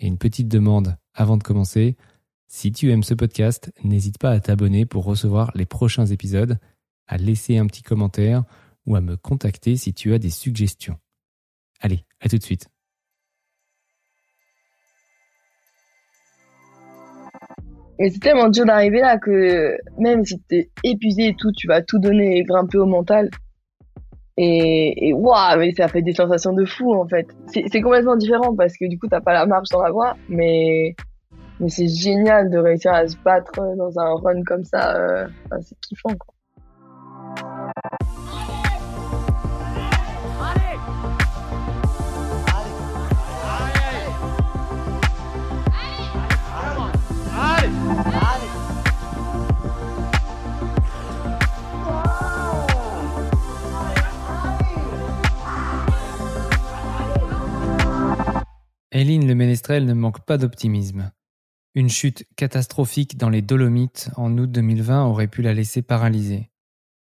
Et une petite demande avant de commencer. Si tu aimes ce podcast, n'hésite pas à t'abonner pour recevoir les prochains épisodes, à laisser un petit commentaire ou à me contacter si tu as des suggestions. Allez, à tout de suite. Et c'est tellement dur d'arriver là que même si t'es épuisé et tout, tu vas tout donner et grimper au mental. Et, waouh, mais ça fait des sensations de fou en fait. C'est complètement différent parce que du coup t'as pas la marche dans la voie, mais mais c'est génial de réussir à se battre dans un run comme ça. Euh, c'est kiffant quoi. Hélène Le Ménestrel ne manque pas d'optimisme. Une chute catastrophique dans les Dolomites en août 2020 aurait pu la laisser paralysée.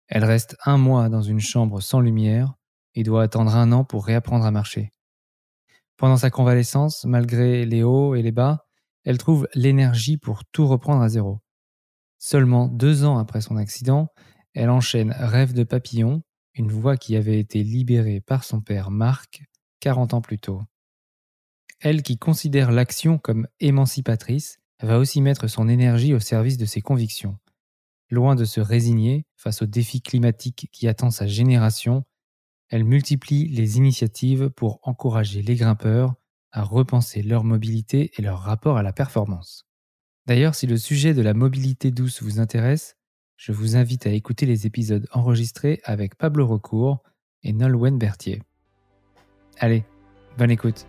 Elle reste un mois dans une chambre sans lumière et doit attendre un an pour réapprendre à marcher. Pendant sa convalescence, malgré les hauts et les bas, elle trouve l'énergie pour tout reprendre à zéro. Seulement deux ans après son accident, elle enchaîne Rêve de papillon, une voix qui avait été libérée par son père Marc 40 ans plus tôt. Elle qui considère l'action comme émancipatrice, va aussi mettre son énergie au service de ses convictions. Loin de se résigner face aux défis climatiques qui attendent sa génération, elle multiplie les initiatives pour encourager les grimpeurs à repenser leur mobilité et leur rapport à la performance. D'ailleurs, si le sujet de la mobilité douce vous intéresse, je vous invite à écouter les épisodes enregistrés avec Pablo Recourt et Nolwenn Berthier. Allez, bonne écoute.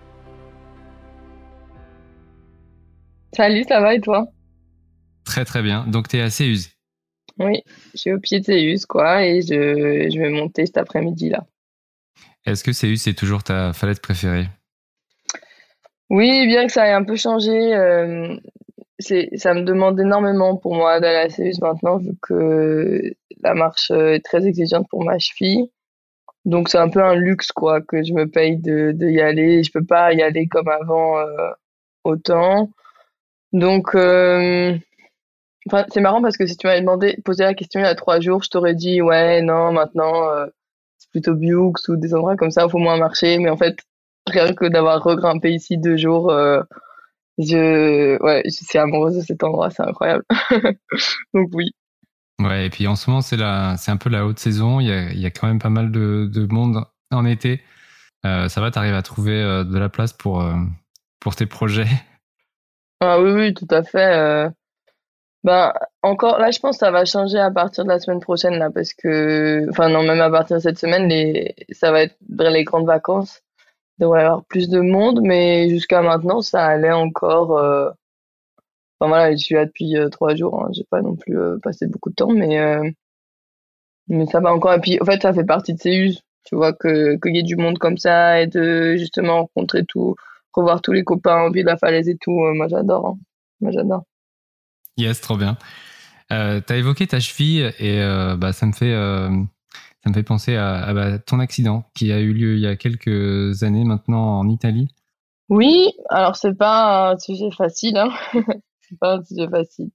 Salut, ça va et toi Très très bien. Donc tu es à Céuse Oui, je suis au pied de Céuse quoi et je, je vais monter cet après-midi là. Est-ce que Céuse c'est toujours ta falaise préférée? Oui, bien que ça ait un peu changé, euh, ça me demande énormément pour moi d'aller à Céuse maintenant vu que la marche est très exigeante pour ma cheville. Donc c'est un peu un luxe quoi que je me paye de, de y aller. Je peux pas y aller comme avant euh, autant. Donc, euh, c'est marrant parce que si tu m'avais demandé, posé la question il y a trois jours, je t'aurais dit ouais, non, maintenant euh, c'est plutôt Bioux ou des endroits comme ça, il faut moins marcher. Mais en fait, rien que d'avoir regrimpé ici deux jours, euh, je, ouais, suis amoureuse de cet endroit, c'est incroyable. Donc oui. Ouais, et puis en ce moment, c'est un peu la haute saison. Il y a, il quand même pas mal de, de monde en été. ça va, t'arrives à trouver de la place pour, pour tes projets? Ah oui, oui, tout à fait. Euh. Ben, encore, là, je pense que ça va changer à partir de la semaine prochaine, là, parce que, enfin, non, même à partir de cette semaine, les, ça va être les grandes vacances. Il devrait y avoir plus de monde, mais jusqu'à maintenant, ça allait encore. Euh. Enfin, voilà, je suis là depuis euh, trois jours, hein. J'ai pas non plus passé beaucoup de temps, mais, mais ça va encore. Et puis, en fait, ça fait partie de ces us. Tu vois, que, qu'il y ait du monde comme ça et de justement rencontrer tout revoir tous les copains au pied de la falaise et tout. Euh, moi, j'adore. Hein. Moi, j'adore. Yes, trop bien. Euh, tu as évoqué ta cheville et euh, bah, ça me fait ça me fait penser à, bah, ton accident qui a eu lieu il y a quelques années maintenant en Italie. Oui, alors c'est pas un sujet facile, hein. c'est pas un sujet facile.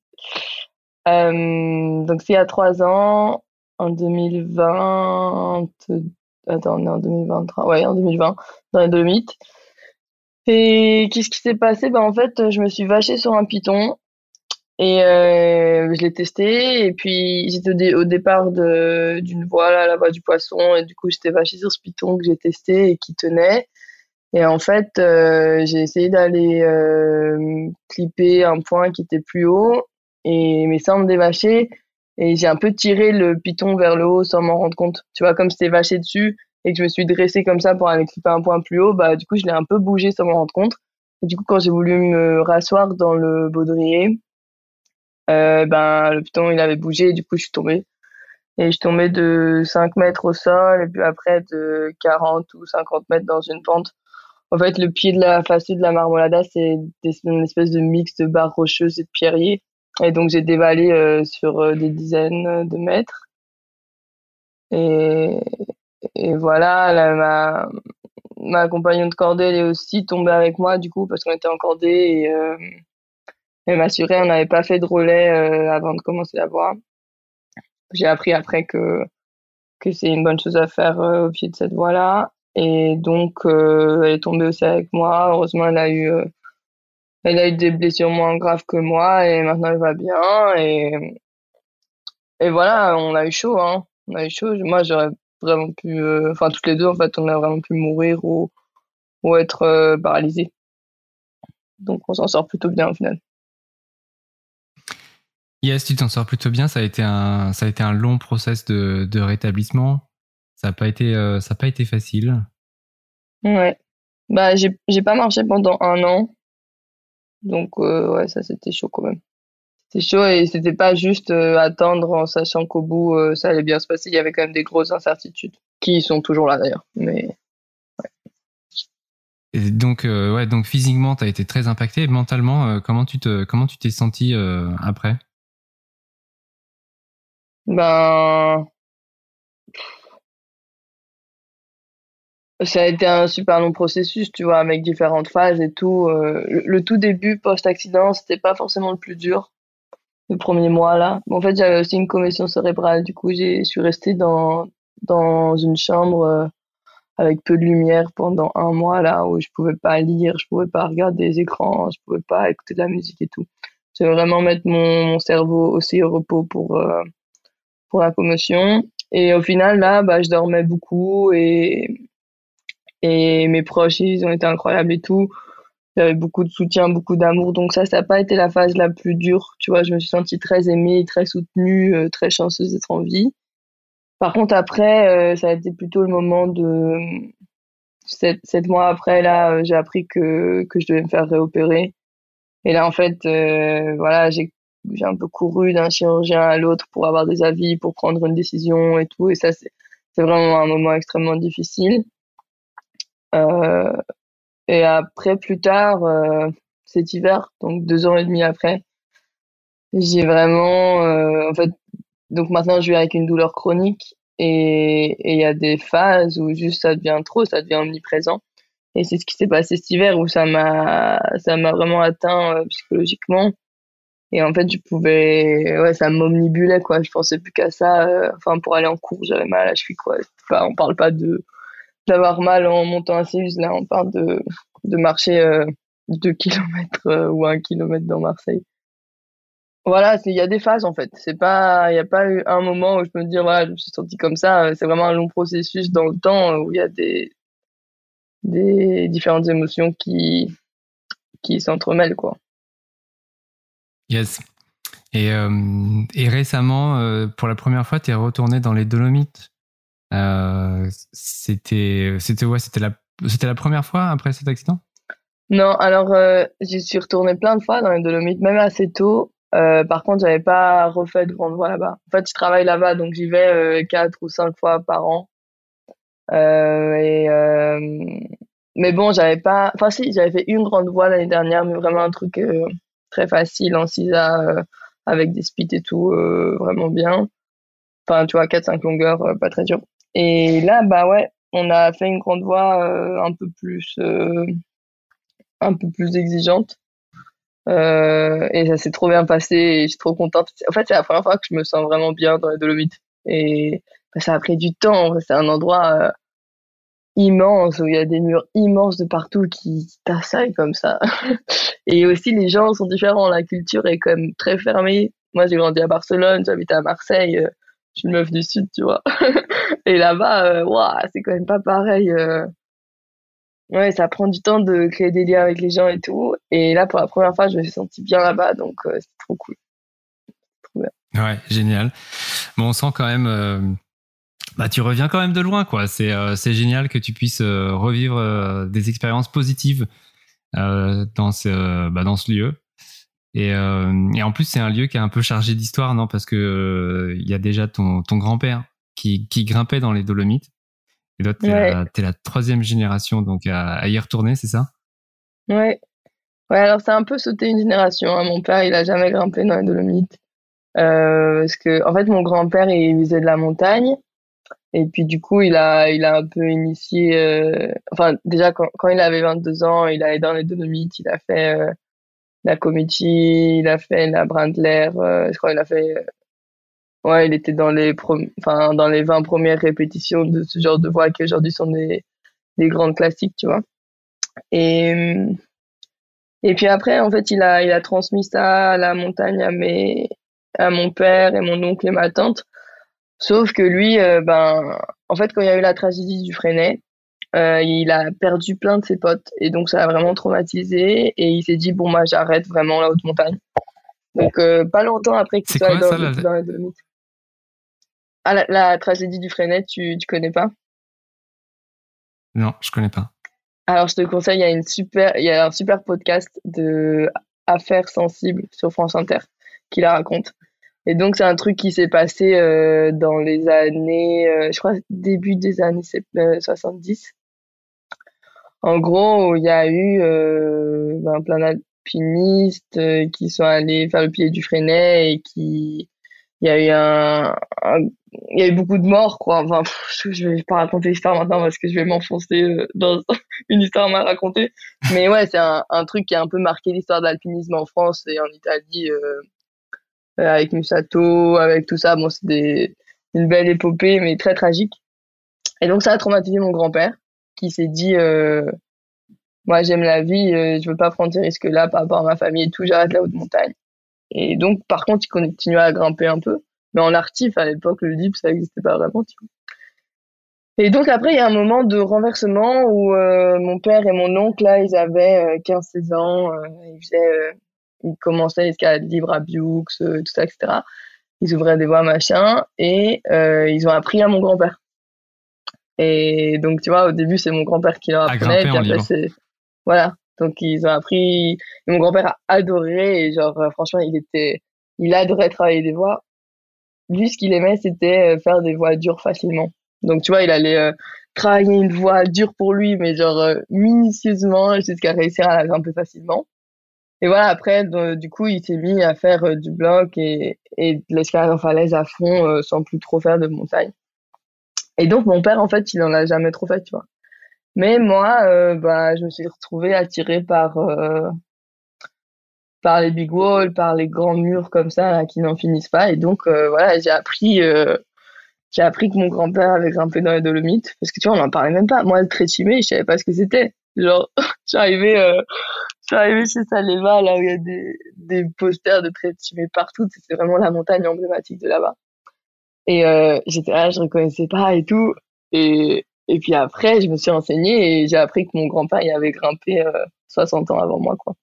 donc c'est il y a trois ans, en 2020, attends, on est en 2023, ouais, en 2020, dans les Dolomites. Et qu'est-ce qui s'est passé? Ben, en fait, je me suis vachée sur un python et euh, je l'ai testé. Et puis, j'étais au, départ d'une voie, là, la voie du poisson. Et du coup, j'étais vachée sur ce python que j'ai testé et qui tenait. Et en fait, euh, j'ai essayé d'aller euh, clipper un point qui était plus haut. Et mes seins me dévachaient. Et j'ai un peu tiré le python vers le haut sans m'en rendre compte. Tu vois, comme c'était vaché dessus, et que je me suis dressée comme ça pour aller clipper un point plus haut, bah du coup je l'ai un peu bougé sans m'en rendre compte. Et du coup, quand j'ai voulu me rasseoir dans le baudrier, euh, ben, le piton, il avait bougé, et du coup, je suis tombée. Et je suis tombée de 5 mètres au sol, et puis après de 40 ou 50 mètres dans une pente. En fait, le pied de la face de la marmolada, c'est une espèce de mix de barres rocheuses et de pierriers. Et donc, j'ai dévalé euh, sur euh, des dizaines de mètres. Et, et voilà, ma, ma compagnon de cordée, elle est aussi tombée avec moi, du coup, parce qu'on était en cordée et euh, elle m'assurait, on n'avait pas fait de relais euh, avant de commencer la voie. J'ai appris après que, que c'est une bonne chose à faire euh, au pied de cette voie-là. Et donc, elle est tombée aussi avec moi. Heureusement, elle a eu, elle a eu des blessures moins graves que moi et maintenant elle va bien. Et, et voilà, on a eu chaud, hein. On a eu chaud. Moi, j'aurais vraiment pu, euh, enfin toutes les deux en fait, on a vraiment pu mourir ou, ou être euh, paralysé. Donc on s'en sort plutôt bien au final. Yes, tu t'en sors plutôt bien. Ça a été un, ça a été un long process de, de rétablissement. Ça n'a pas été, euh, ça a pas été facile. Ouais. Bah j'ai, j'ai pas marché pendant un an. Donc ouais, ça c'était chaud quand même c'est chaud et c'était pas juste euh, attendre en sachant qu'au bout euh, ça allait bien se passer. Il y avait quand même des grosses incertitudes qui sont toujours là d'ailleurs. Mais ouais. Et donc euh, ouais, donc physiquement tu as été très impacté. Mentalement, comment tu te comment tu t'es senti après? Ben ça a été un super long processus, tu vois, avec différentes phases et tout. le, tout début post-accident, c'était pas forcément le plus dur le premier mois là. En fait, j'avais aussi une commotion cérébrale. Du coup, je suis restée dans, dans une chambre euh, avec peu de lumière pendant un mois là où je pouvais pas lire, je pouvais pas regarder des écrans, je pouvais pas écouter de la musique et tout. Je vais vraiment mettre mon, mon cerveau aussi au repos pour, euh, pour la commotion. Et au final, là, bah, je dormais beaucoup et, et mes proches, ils ont été incroyables et tout j'avais beaucoup de soutien, beaucoup d'amour. Donc ça, ça n'a pas été la phase la plus dure. Tu vois, je me suis sentie très aimée, très soutenue, euh, très chanceuse d'être en vie. Par contre, après, euh, ça a été plutôt le moment de sept, sept mois après. Là, euh, j'ai appris que que je devais me faire réopérer. Et là, en fait, voilà, j'ai j'ai un peu couru d'un chirurgien à l'autre pour avoir des avis, pour prendre une décision et tout. Et ça, c'est vraiment un moment extrêmement difficile. Euh, et après, plus tard, euh, cet hiver, donc deux ans et demi après, j'ai vraiment, euh, en fait, donc maintenant je vis avec une douleur chronique et il y a des phases où juste ça devient trop, ça devient omniprésent. Et c'est ce qui s'est passé cet hiver où ça m'a, ça m'a vraiment atteint euh, psychologiquement. Et en fait, je pouvais, ouais, ça m'omnibulait, quoi. Je pensais plus qu'à ça. enfin, pour aller en cours, j'avais mal à la cheville, quoi. Enfin, on parle pas de, d'avoir mal en montant à Céus. Là, on parle de, de marcher euh, deux kilomètres euh, ou un kilomètre dans Marseille. Voilà, il y a des phases en fait. Il n'y a pas eu un moment où je peux me dire voilà, je me suis senti comme ça. C'est vraiment un long processus dans le temps où il y a des des différentes émotions qui qui s'entremêlent quoi. Yes. Et, euh, et récemment, pour la première fois, tu es retourné dans les Dolomites. Euh, c'était, c'était ouais, c'était la, c'était la première fois après cet accident? Non, alors euh, j'y suis retournée plein de fois dans les Dolomites, même assez tôt. Euh, par contre, j'avais pas refait de grande voie là-bas. En fait, je travaille là-bas, donc j'y vais quatre ou cinq fois par an. mais bon, j'avais pas. Enfin, si, j'avais fait une grande voie l'année dernière, mais vraiment un truc très facile en CISA avec des spits et tout, vraiment bien. Enfin, tu vois, 4-5 longueurs, pas très dur. Et là, bah ouais, on a fait une grande voix euh, un peu plus, euh, un peu plus exigeante. Euh, et ça s'est trop bien passé je suis trop contente. En fait, c'est la première fois que je me sens vraiment bien dans les Dolomites. Et bah, ça a pris du temps. C'est un endroit immense où il y a des murs immenses de partout qui t'assaillent comme ça. et aussi, les gens sont différents. La culture est même très fermée. Moi, j'ai grandi à Barcelone, j'habite à Marseille une meuf du sud, tu vois. et là-bas, euh, c'est quand même pas pareil. Euh. Ouais, ça prend du temps de créer des liens avec les gens et tout. Et là, pour la première fois, je me suis sentie bien là-bas, donc euh, c'est trop cool. Ouais, génial. Bon, on sent quand même. Bah, tu reviens quand même de loin, quoi. C'est c'est génial que tu puisses revivre des expériences positives dans ce bah, dans ce lieu. Et, et en plus, c'est un lieu qui est un peu chargé d'histoire, non? Parce que il y a déjà ton ton grand-père qui qui grimpait dans les Dolomites. Et toi, t'es la, la troisième génération donc à, à y retourner, c'est ça? Ouais. Ouais, alors c'est un peu sauté une génération. Hein. Mon père, il a jamais grimpé dans les Dolomites. Euh, parce que, en fait, mon grand-père, il faisait de la montagne. Et puis, du coup, il a, il a un peu initié, euh, enfin, déjà, quand, quand il avait 22 ans, il allé dans les Dolomites, il a fait euh, la Comity, il a fait la Brandler, euh, je crois, il a fait, euh, ouais, il était dans les, enfin, dans les 20 premières répétitions de ce genre de voix qui aujourd'hui sont des, des grandes classiques, tu vois. Et, et puis après, en fait, il a, il a transmis ça à la montagne à mes, à mon père et mon oncle et ma tante. Sauf que lui, euh, ben, en fait, quand il y a eu la tragédie du Freinet, euh, il a perdu plein de ses potes et donc ça a vraiment traumatisé et il s'est dit bon moi j'arrête vraiment la haute montagne. Donc euh, pas longtemps après qu'il soit dans, la... dans Dolomites. Ah la, la, tragédie du Freinet, tu tu connais pas? Non, je connais pas. Alors, je te conseille, il y a une super, il y a un super podcast de Affaires sensibles sur France Inter qui la raconte. Et donc, c'est un truc qui s'est passé euh, dans les années, euh, je crois, début des années 70. En gros, il y a eu euh, ben, plein d'alpinistes euh, qui sont allés faire le pied du Freinet et qui, il y a eu un, il y a eu beaucoup de morts, quoi. Enfin, je vais pas raconter l'histoire maintenant parce que je vais m'enfoncer euh, dans une histoire mal racontée. Mais ouais, c'est un, un, truc qui a un peu marqué l'histoire de l'alpinisme en France et en Italie, euh, euh avec Musato, avec tout ça. Bon, c'est une belle épopée, mais très tragique. Et donc, ça a traumatisé mon grand-père, qui s'est dit, euh, moi, j'aime la vie, euh, je veux pas prendre ces risques-là par rapport à ma famille et tout, j'arrête la haute montagne. Et donc, par contre, il continuait à grimper un peu. Mais en artif, à l'époque, le DIP, ça n'existait pas vraiment. Et donc après, il y a un moment de renversement où euh, mon père et mon oncle, là, ils avaient 15-16 euh, ans, ils, faisaient, ils commençaient l'escalade libre à Bioux, tout ça, etc. Ils ouvraient des voies, machin, et ils ont appris à mon grand-père. Et donc, tu vois, au début, c'est mon grand-père qui leur apprenait, et puis après, c'est... Voilà. Donc, ils ont appris... Et mon grand-père a adoré, et genre, franchement, il était... Il adorait travailler des voies lui, ce qu'il aimait, c'était euh, faire des voix dures facilement. Donc, tu vois, il allait euh, travailler une voix dure pour lui, mais genre euh, minutieusement jusqu'à réussir à la grimper facilement. Et voilà, après, du coup, il s'est mis à faire du bloc et, et de l'escalade en falaise à fond sans plus trop faire de montagne. Et donc, mon père, en fait, il en a jamais trop fait, tu vois. Mais moi, bah, je me suis retrouvée attirée par par les big walls, par les grands murs comme ça qui n'en finissent pas. Et donc euh, voilà, j'ai appris, euh, j'ai appris que mon grand-père avait grimpé dans les Dolomites parce que tu vois, on n'en parlait même pas. Moi, le Tréchimé, je savais pas ce que c'était. Genre, j'arrivais, euh, j'arrivais chez Saleva là où il y a des, des posters de Tréchimé partout. C'est vraiment la montagne emblématique de là-bas. Et euh, j'étais là, je reconnaissais pas et tout. Et et puis après, je me suis renseignée et j'ai appris que mon grand-père y avait grimpé 60 ans avant moi, quoi.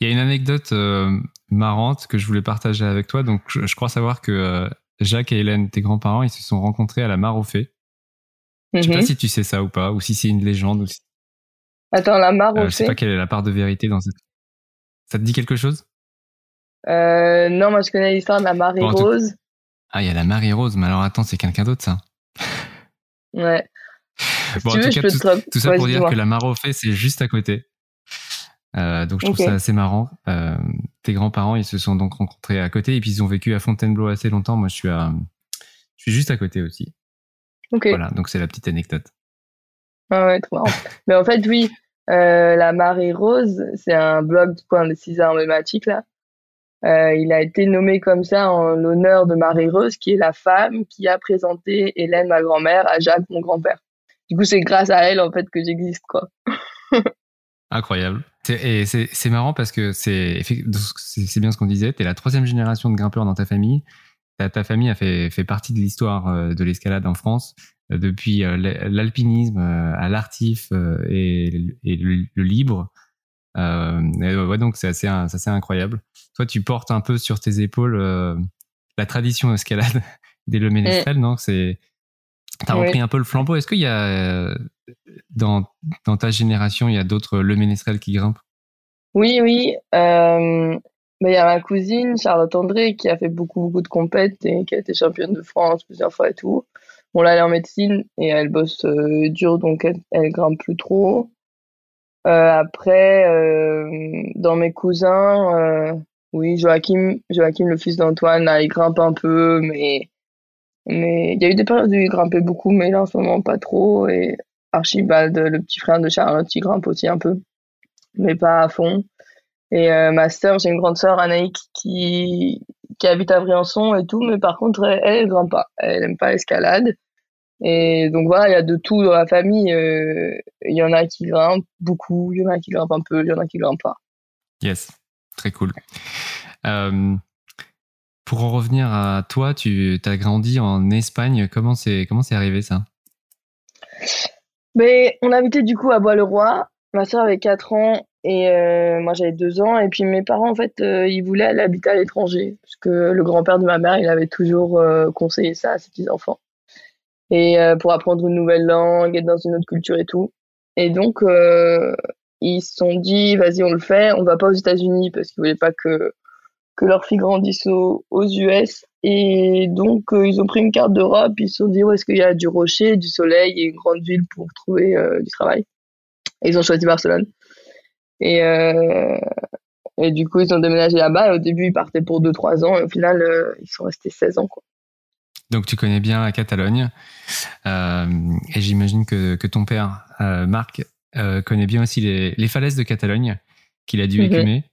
Il y a une anecdote euh, marrante que je voulais partager avec toi. Donc, je, crois savoir que euh, Jacques et Hélène, tes grands-parents, ils se sont rencontrés à la mare aux fées. Je sais pas mhm. si tu sais ça ou pas, ou si c'est une légende. Ou Attends, la mare aux fées. Je sais pas quelle est la part de vérité dans cette. Ça te dit quelque chose? Euh, Non, moi je connais l'histoire de la Marie Rose. Ah, il y a la Marie Rose, mais alors attends, c'est quelqu'un d'autre ça. Ouais. bon, en tout, cas, tout, ça pour dire que la fées, c'est juste à côté. Euh, donc je trouve ça assez marrant. Euh, tes grands-parents, ils se sont donc rencontrés à côté et puis ils ont vécu à Fontainebleau assez longtemps. Moi, je suis à, je suis juste à côté aussi. Ok. Voilà, donc c'est la petite anecdote. Ah ouais, trop marrant. Mais en fait, oui, euh, la Marée Rose, c'est un blog du coin des six emblématiques là. Euh, il a été nommé comme ça en l'honneur de Marie Rose, qui est la femme qui a présenté Hélène, ma grand-mère, à Jacques, mon grand-père. Du coup, c'est grâce à elle en fait que j'existe, quoi. Incroyable. Et c'est marrant parce que c'est bien ce qu'on disait. Tu es la troisième génération de grimpeurs dans ta famille. Ta, famille a fait, partie de l'histoire euh, de l'escalade en France, euh, depuis l'alpinisme à l'artif et le, libre. Euh, ouais, donc c'est assez, assez incroyable. Toi, tu portes un peu sur tes épaules la tradition escalade des Le Ménestrel, non? C'est T'as repris un peu le flambeau. Est-ce qu'il y a dans, dans ta génération, il y a d'autres le ménestrel qui grimpent? Oui, oui. Euh, il y a ma cousine, Charlotte André, qui a fait beaucoup, beaucoup de compètes et qui a été championne de France plusieurs fois et tout. Bon, là, elle est en médecine et elle bosse euh, dur, donc elle, elle grimpe plus trop. Euh, après, euh, dans mes cousins, euh, oui, Joachim, Joachim, le fils d'Antoine, il grimpe un peu, mais mais il y a eu des périodes où il grimpait beaucoup, mais là en ce moment pas trop. Et Archibald, le petit frère de Charlotte, il grimpe aussi un peu, mais pas à fond. Et ma sœur, j'ai une grande sœur, Anaïk, qui, qui habite à Briançon et tout, mais par contre, elle, elle grimpe pas. Elle aime pas l'escalade. Et donc voilà, il y a de tout dans la famille. Euh, il y en a qui grimpent beaucoup, il y en a qui grimpent un peu, il y en a qui grimpent pas. Yes, très cool. Euh, pour en revenir à toi, tu as grandi en Espagne. Comment c'est comment c'est arrivé ça? Mais on habitait du coup à Bois-le-Roi. Ma soeur avait 4 ans et euh, moi j'avais 2 ans. Et puis mes parents en fait euh, ils voulaient aller habiter à l'étranger parce que le grand-père de ma mère il avait toujours conseillé ça à ses petits enfants et euh, pour apprendre une nouvelle langue, être dans une autre culture et tout. Et donc, euh, ils se sont dit, vas-y, on le fait, on va pas aux États-Unis parce qu'ils voulaient pas que, que leur fille grandisse aux, aux US. Et donc, euh, ils ont pris une carte d'Europe, ils se sont dit, où est-ce qu'il y a du rocher, du soleil et une grande ville pour trouver du travail? Et ils ont choisi Barcelone. Et, et du coup, ils ont déménagé là-bas. Au début, ils partaient pour 2-3 ans et au final, ils sont restés 16 ans. Quoi. Donc tu connais bien la Catalogne euh, et j'imagine que, que, ton père, euh, Marc, euh, connaît bien aussi les, les, falaises de Catalogne qu'il a dû Mhm. écumer.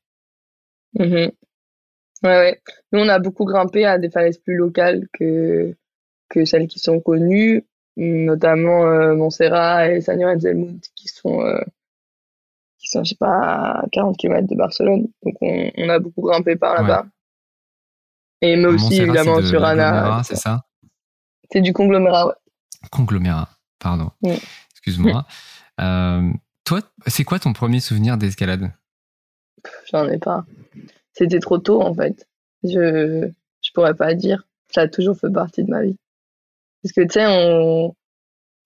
Mhm. Ouais, ouais. Nous, on a beaucoup grimpé à des falaises plus locales que, que celles qui sont connues, notamment Montserrat et del Munt, qui sont, qui sont, je sais pas, à 40 km de Barcelone. Donc, on, on a beaucoup grimpé par là-bas. Et mais aussi, Montserrat, évidemment, sur Anna. C'est ça C'est du conglomérat, ouais. Conglomérat, pardon. Mm. Excuse-moi. Euh, toi, c'est quoi ton premier souvenir d'escalade? J'en ai pas. C'était trop tôt, en fait. Je, je pourrais pas dire. Ça a toujours fait partie de ma vie. Parce que, tu sais, on,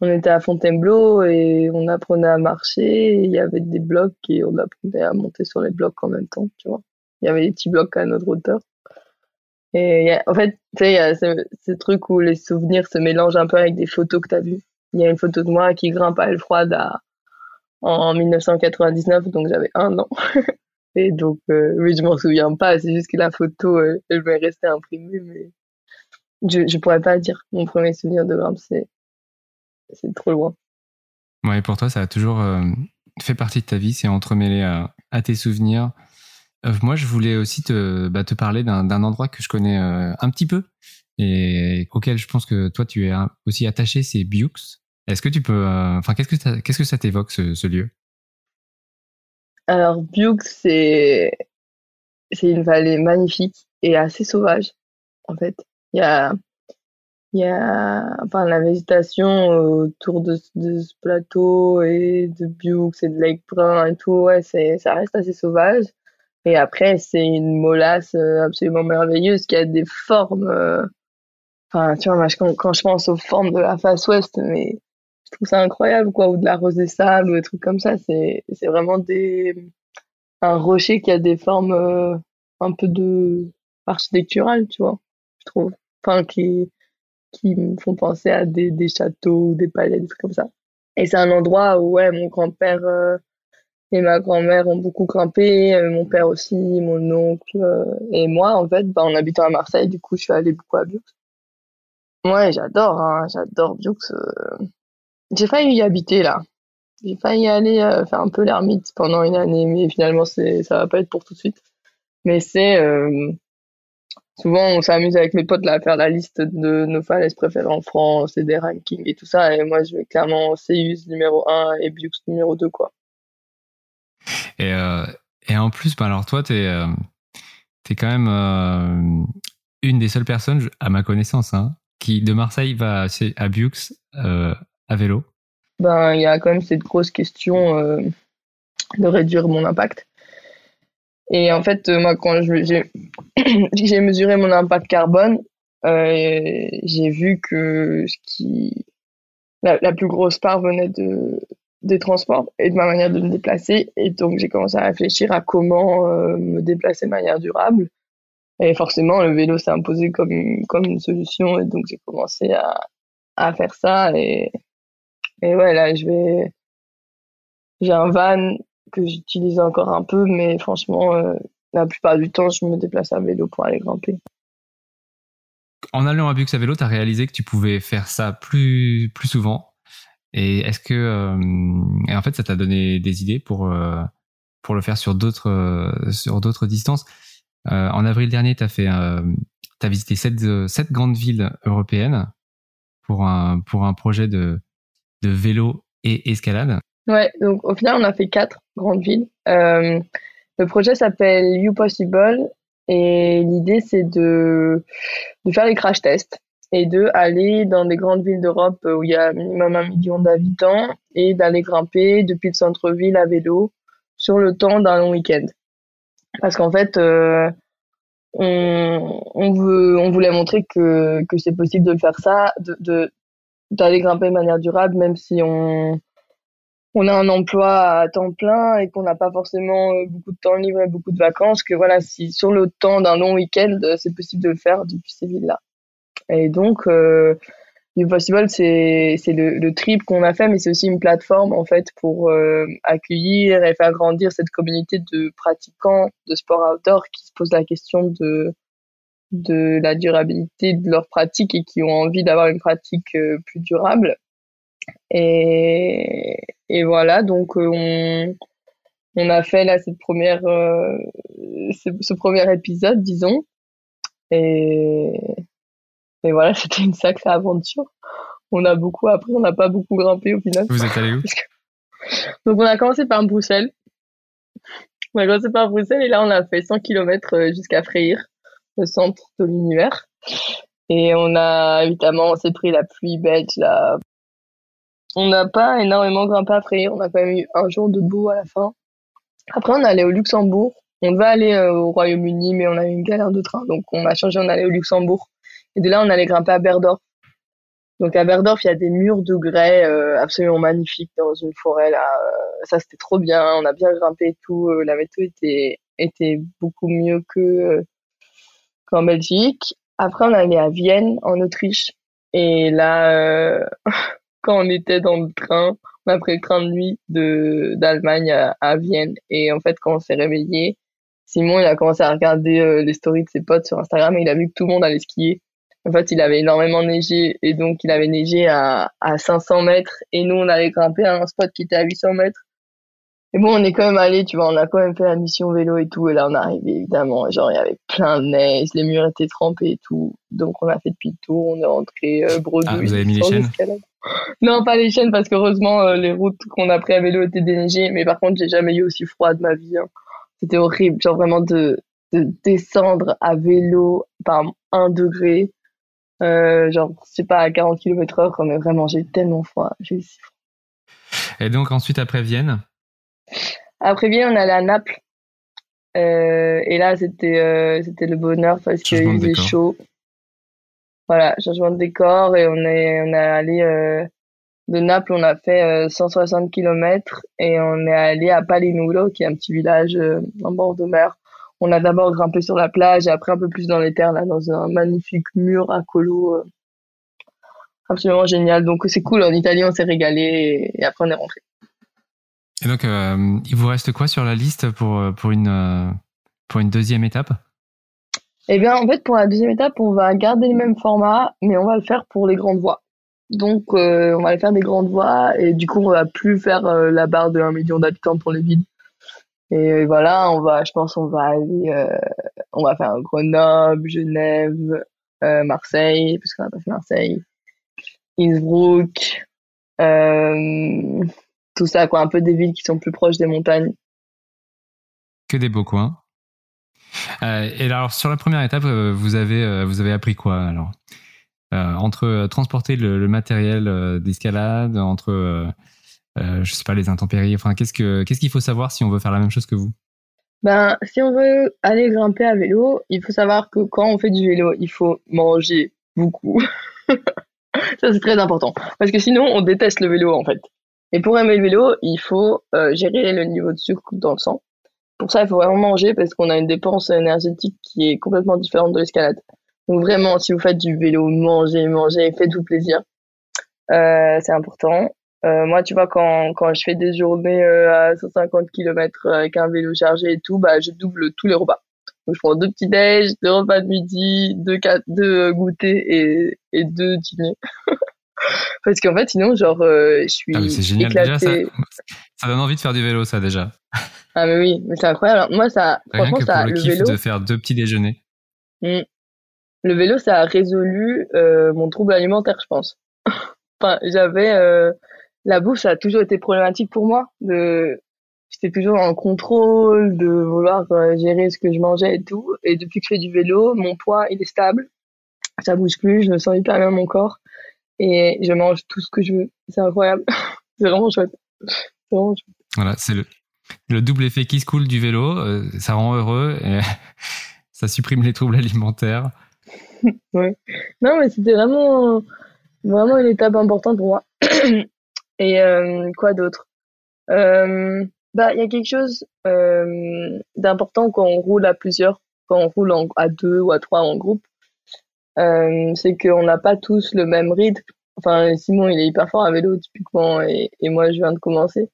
on était à Fontainebleau et on apprenait à marcher. Il y avait des blocs et on apprenait à monter sur les blocs en même temps, tu vois. Il y avait des petits blocs à notre hauteur. Et en fait, tu sais, il y a ce, truc où les souvenirs se mélangent un peu avec des photos que tu as vues. Il y a une photo de moi qui grimpe à Elfroide à, en 1999, donc j'avais un an. Et donc, euh, oui, je m'en souviens pas, c'est juste que la photo, euh, elle m'est restée imprimée, mais je, je pourrais pas dire. Mon premier souvenir de grimpe, c'est, c'est trop loin. Ouais, pour toi, ça a toujours euh, fait partie de ta vie, c'est entremêlé à, à tes souvenirs. Euh, moi, je voulais aussi te, bah, parler d'un endroit que je connais euh, un petit peu et auquel je pense que toi, tu es aussi attaché, c'est Biux. Est-ce que tu peux, euh, enfin, qu'est-ce que qu'est-ce que ça t'évoque ce, lieu? Alors, Bioux, c'est, une vallée magnifique et assez sauvage, en fait. Il y a, y a, enfin, la végétation autour de, ce- plateau et de Bioux et de Lake Brun et tout, ouais, ça reste assez sauvage. Et après, c'est une molasse euh, absolument merveilleuse qui a des formes, euh, enfin, tu vois, quand, je pense aux formes de la face ouest, mais je trouve ça incroyable, quoi, ou de la rose des sables, ou des trucs comme ça, c'est, vraiment des, un rocher qui a des formes euh, un peu de architecturales, tu vois, je trouve. Enfin, qui, qui me font penser à des, des châteaux des palais, des trucs comme ça. Et c'est un endroit où, ouais, mon grand-père et ma grand-mère ont beaucoup grimpé, euh, mon père aussi, mon oncle euh, et moi, en fait, bah, en habitant à Marseille, du coup, je suis allée beaucoup à Biux. Ouais, j'adore, hein, j'adore Biux. euh. J'ai failli y habiter, là. J'ai failli aller faire un peu l'ermite pendant une année, mais finalement, c'est, ça va pas être pour tout de suite. Mais c'est, souvent, on s'amuse avec mes potes là à faire la liste de nos falaises préférées en France et des rankings et tout ça. Et moi, je vais clairement Céus numéro 1 et Biux numéro 2, quoi. Et, euh, et en plus, bah, alors toi, euh, es quand même euh, une des seules personnes, à ma connaissance, hein, qui de Marseille va à, euh, à vélo. Ben, il y a quand même cette grosse question euh, de réduire mon impact. Et en fait, euh, moi, quand j'ai mesuré mon impact carbone, euh, j'ai vu que ce qui la, plus grosse part venait de, des transports et de ma manière de me déplacer. Et donc, j'ai commencé à réfléchir à comment euh, me déplacer de manière durable. Et forcément, le vélo s'est imposé comme, comme une solution. Et donc, j'ai commencé à, à faire ça. Et, et ouais, là, je vais. J'ai un van que j'utilise encore un peu, mais franchement, euh, la plupart du temps, je me déplace à vélo pour aller grimper. En allant à Bux à vélo, tu as réalisé que tu pouvais faire ça plus, plus souvent? Et est-ce que. Euh, et en fait, ça t'a donné des idées pour, euh, pour le faire sur d'autres, sur d'autres distances? en avril dernier, tu as, fait, as visité sept, sept grandes villes européennes pour un, pour un projet de, de vélo et escalade. Ouais, donc au final, on a fait quatre grandes villes. Euh, le projet s'appelle You Possible et l'idée, c'est de, de faire des crash tests et de aller dans des grandes villes d'Europe où il y a minimum un million d'habitants et d'aller grimper depuis le centre-ville à vélo sur le temps d'un long week-end. Parce qu'en fait, euh, on, on, veut, on voulait montrer que, que c'est possible de faire ça, de d'aller grimper de manière durable, même si on, on a un emploi à temps plein et qu'on n'a pas forcément euh, beaucoup de temps libre et beaucoup de vacances, que voilà, si sur le temps d'un long week-end, euh, c'est possible de le faire depuis ces villes-là. Et donc, euh, Possible, c'est le, le trip qu'on a fait, mais c'est aussi une plateforme en fait pour euh, accueillir et faire grandir cette communauté de pratiquants de sport outdoor qui se posent la question de de la durabilité de leur pratique et qui ont envie d'avoir une pratique plus durable. Et, et voilà, donc euh, on, on a fait là cette première, euh, ce, premier épisode, disons. Et, et voilà, c'était une sacrée aventure. On a beaucoup appris, on n'a pas beaucoup grimpé au final. Vous êtes allé où? Donc on a commencé par Bruxelles. On a commencé par Bruxelles et là on a fait 100 km euh, jusqu'à Freyr, le centre de l'univers. Et on a évidemment, on s'est pris la pluie belge là on n'a pas énormément grimpé à Freyr. On a quand même eu un jour de beau à la fin. Après, on est allé au Luxembourg. On devait aller euh, au Royaume-Uni, mais on a eu une galère de train. Donc, on a changé, on allait au Luxembourg. Et de là, on allait grimper à Berdorf. Donc, à Berdorf, il y a des murs de grès euh, absolument magnifiques dans une forêt. là. Euh, ça, c'était trop bien. On a bien grimpé et tout. la météo était, était beaucoup mieux que qu'en Belgique. Après, on allé à Vienne, en Autriche. Et là, quand on était dans le train, on a pris le train de nuit de d'Allemagne à, Vienne. Et en fait, quand on s'est réveillé, Simon, il a commencé à regarder euh, les stories de ses potes sur Instagram et il a vu que tout le monde allait skier. En fait, il avait énormément neigé et donc il avait neigé à, à 500 mètres et nous, on allait grimper à un spot qui était à 800 mètres. Et bon, on est quand même allé, tu vois, on a quand même fait la mission vélo et tout. Et là, on est arrivé, évidemment, genre, il y avait plein de neige, les murs étaient trempés et tout. Donc, on a fait depuis le tour, on est rentré euh, bredouille. Ah, vous avez mis les chaînes Non, pas les chaînes, parce qu'heureusement, euh, les routes qu'on a pris à vélo étaient déneigées. Mais par contre, j'ai jamais eu aussi froid de ma vie. Hein. C'était horrible, genre vraiment de, de descendre à vélo par un degré. Euh, genre, sais pas, à 40 km heure, mais vraiment, j'ai tellement froid. J'ai si froid. Et donc, ensuite, après Vienne? Après bien, on allait à Naples. Euh, et là, c'était euh, c'était le bonheur parce qu'il faisait chaud. Voilà, changement de décor et on est on est allé euh, de Naples, on a fait 160 km et on est allé à Palinuro, qui est un petit village en bord de mer. On a d'abord grimpé sur la plage et après un peu plus dans les terres, là, dans un magnifique mur à colo. absolument génial. Donc c'est cool, en Italie, on s'est régalé et après on est rentré. Et donc, euh, il vous reste quoi sur la liste pour, euh, pour, une, euh, pour une deuxième étape? Eh bien, en fait, pour la deuxième étape, on va garder les mêmes formats, mais on va le faire pour les grandes voies. Donc, on va aller faire des grandes voies, et du coup, on va plus faire la barre de 1 million d'habitants pour les villes. Et voilà, on va, je pense, on va aller, on va faire Grenoble, Genève, Marseille, puisqu'on a pas fait Marseille, Innsbruck, tout ça, quoi, un peu des villes qui sont plus proches des montagnes. Que des beaux coins. Euh, et alors, sur la première étape, euh, vous avez, euh, vous avez appris quoi alors? Entre transporter le, matériel d'escalade, entre, je sais pas, les intempéries, enfin, qu'est-ce que, qu'est-ce qu'il faut savoir si on veut faire la même chose que vous? Ben, si on veut aller grimper à vélo, il faut savoir que quand on fait du vélo, il faut manger beaucoup. ça, c'est très important. Parce que sinon, on déteste le vélo, en fait. Et pour aimer le vélo, il faut euh, gérer le niveau de sucre dans le sang. Pour ça, il faut vraiment manger parce qu'on a une dépense énergétique qui est complètement différente de l'escalade. Donc vraiment, si vous faites du vélo, mangez, mangez, faites-vous plaisir. Euh, c'est important. Euh, moi, tu vois, quand, quand je fais des journées euh, à 150 km avec un vélo chargé et tout, bah, je double tous les repas. Donc, je prends deux petits déj, deux repas de midi, deux, quatre, deux goûters et, et deux dîners. Parce qu'en fait, sinon, genre, euh, je suis. Ah, c'est génial. Déjà, ça, ça, donne envie de faire du vélo, ça, déjà. Ah, mais oui, mais c'est incroyable. Moi, ça. franchement, que ça. Pour le, kiff vélo, de faire deux petits déjeuners. Hmm. Le vélo, ça a résolu euh, mon trouble alimentaire, je pense. enfin, j'avais. Euh, la bouffe, ça a toujours été problématique pour moi. De... J'étais toujours en contrôle, de vouloir euh, gérer ce que je mangeais et tout. Et depuis que je fais du vélo, mon poids, il est stable. Ça bouge plus, je me sens hyper bien mon corps et je mange tout ce que je veux. C'est incroyable. c'est vraiment chouette. Vraiment chouette. Voilà, c'est le, le, double effet qui se coule du vélo. Euh, ça rend heureux et ça supprime les troubles alimentaires. ouais. Non, mais c'était vraiment, vraiment une étape importante pour moi. et euh, quoi d'autre? Euh, Bah, il y a quelque chose d'important quand on roule à plusieurs, quand on roule à deux ou à trois en groupe euh, c'est qu'on n'a pas tous le même rythme. Enfin, Simon, il est hyper fort à vélo typiquement, et, moi, je viens de commencer.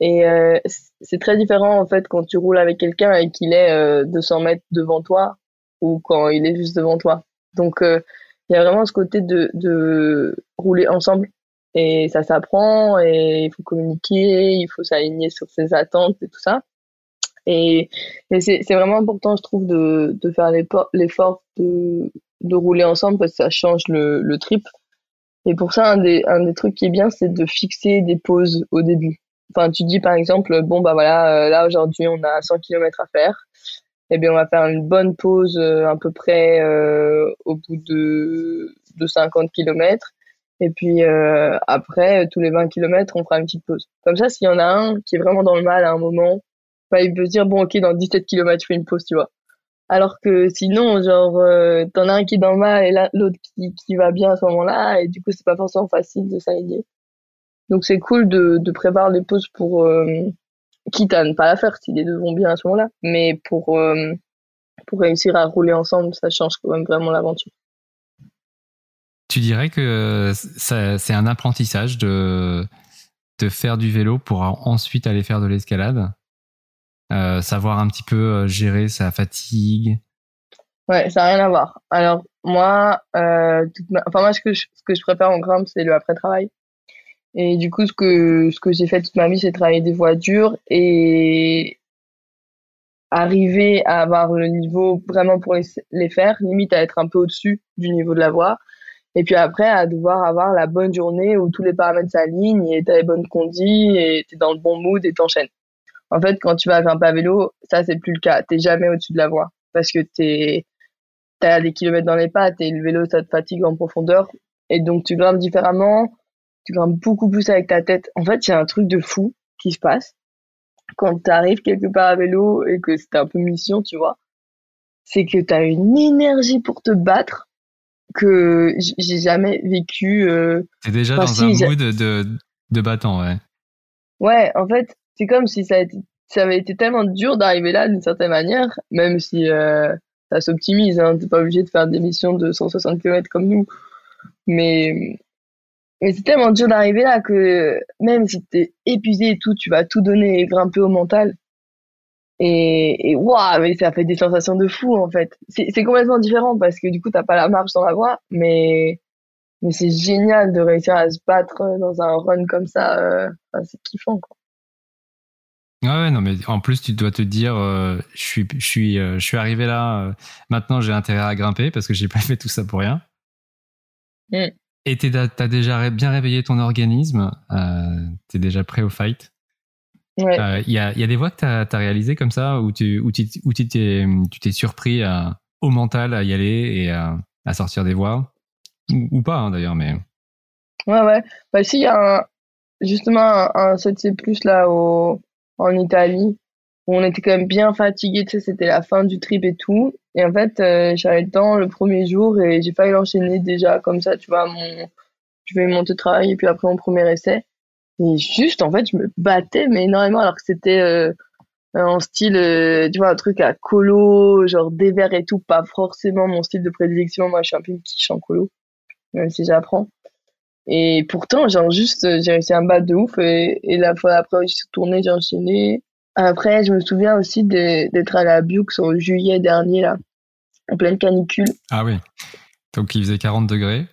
Et euh, c'est très différent en fait quand tu roules avec quelqu'un et qu'il est euh, 200 mètres devant toi ou quand il est juste devant toi. Donc euh, il y a vraiment ce côté de, de rouler ensemble et ça s'apprend et il faut communiquer, il faut s'aligner sur ses attentes et tout ça. Et, c'est vraiment important, je trouve, de, de faire l'effort de, de rouler ensemble parce que ça change le, le trip. Et pour ça, un des, un des trucs qui est bien, c'est de fixer des pauses au début. Enfin, tu dis par exemple, bon, bah voilà, euh, là aujourd'hui, on a 100 km à faire. Eh bien, on va faire une bonne pause euh, à peu près euh, au bout de, de 50 km. Et puis après, tous les 20 km, on fera une petite pause. Comme ça, s'il y en a un qui est vraiment dans le mal à un moment, bah, il peut se dire, bon, ok, dans 17 km, je fais une pause, tu vois. Alors que sinon, genre, euh, t'en as un qui est dans le mal et l'autre qui, qui va bien à ce moment-là, et du coup, c'est pas forcément facile de s'aligner. Donc, c'est cool de, de préparer les pauses pour, euh, quitte à ne pas la faire si les deux vont bien à ce moment-là, mais pour, euh, pour réussir à rouler ensemble, ça change quand même vraiment l'aventure. Tu dirais que c'est un apprentissage de, faire du vélo pour ensuite aller faire de l'escalade? Euh, savoir un petit peu euh, gérer sa fatigue? Ouais, ça n'a rien à voir. Alors, moi, euh, enfin, moi, ce que, je, préfère en grimpe, c'est le après-travail. Et du coup, ce que, ce que j'ai fait toute ma vie, c'est travailler des voitures et arriver à avoir le niveau vraiment pour les, les faire, limite à être un peu au-dessus du niveau de la voie. Et puis après, à devoir avoir la bonne journée où tous les paramètres s'alignent et t'as les bonnes conditions et t'es dans le bon mood et t'enchaînes. En fait, quand tu vas à vélo, ça c'est plus le cas. T'es jamais au-dessus de la voie parce que t'es t'as des kilomètres dans les pattes et le vélo ça te fatigue en profondeur et donc tu grimpes différemment. Tu grimpes beaucoup plus avec ta tête. En fait, il y a un truc de fou qui se passe quand t'arrives quelque part à vélo et que c'est un peu mission, tu vois. C'est que t'as une énergie pour te battre que j'ai jamais vécu. Euh... T'es déjà dans un mood de, de battant, ouais. Ouais, en fait, c'est comme si ça, ça avait été tellement dur d'arriver là d'une certaine manière, même si euh, ça s'optimise. Hein, T'es pas obligé de faire des missions de 160 km comme nous. Mais, mais c'est tellement dur d'arriver là que même si t'es épuisé et tout, tu vas tout donner et grimper au mental. Et, et waouh, mais ça fait des sensations de fou en fait. C'est complètement différent parce que du coup, t'as pas la marche dans la voie, mais mais c'est génial de réussir à se battre dans un run comme ça. Euh, c'est kiffant quoi. Ouais, non, mais en plus, tu dois te dire, euh, je suis, je suis, euh, je suis arrivé là. Euh, maintenant, j'ai intérêt à grimper parce que j'ai pas fait tout ça pour rien. Mm. Et tu as déjà bien réveillé ton organisme. tu es déjà prêt au fight? Il ouais. y, a, y a des voies que tu as, as réalisées comme ça où tu où t'es surpris à, au mental à y aller et à, à sortir des voies ou, pas hein, d'ailleurs mais ouais ouais bah si il y a un, justement un, un 7C+ là au en Italie, où on était quand même bien fatigué, tu sais, c'était la fin du trip et tout. Et en fait, euh, j'avais le temps le premier jour et j'ai failli l'enchaîner déjà comme ça, tu vois, mon, je vais monter travail et puis après mon premier essai. Et juste, en fait, je me battais, mais énormément, alors que c'était euh, en style, euh, tu vois, un truc à colo, genre des verres et tout, pas forcément mon style de prédilection. Moi, je suis un peu une quiche en colo, même si j'apprends. Et pourtant, genre, juste, j'ai réussi à me battre de ouf. Et, et la fois après, je suis retournée, j'ai enchaîné. Après, je me souviens aussi d'être à la Bux en juillet dernier, là, en pleine canicule. Ah oui. Donc, il faisait 40 degrés.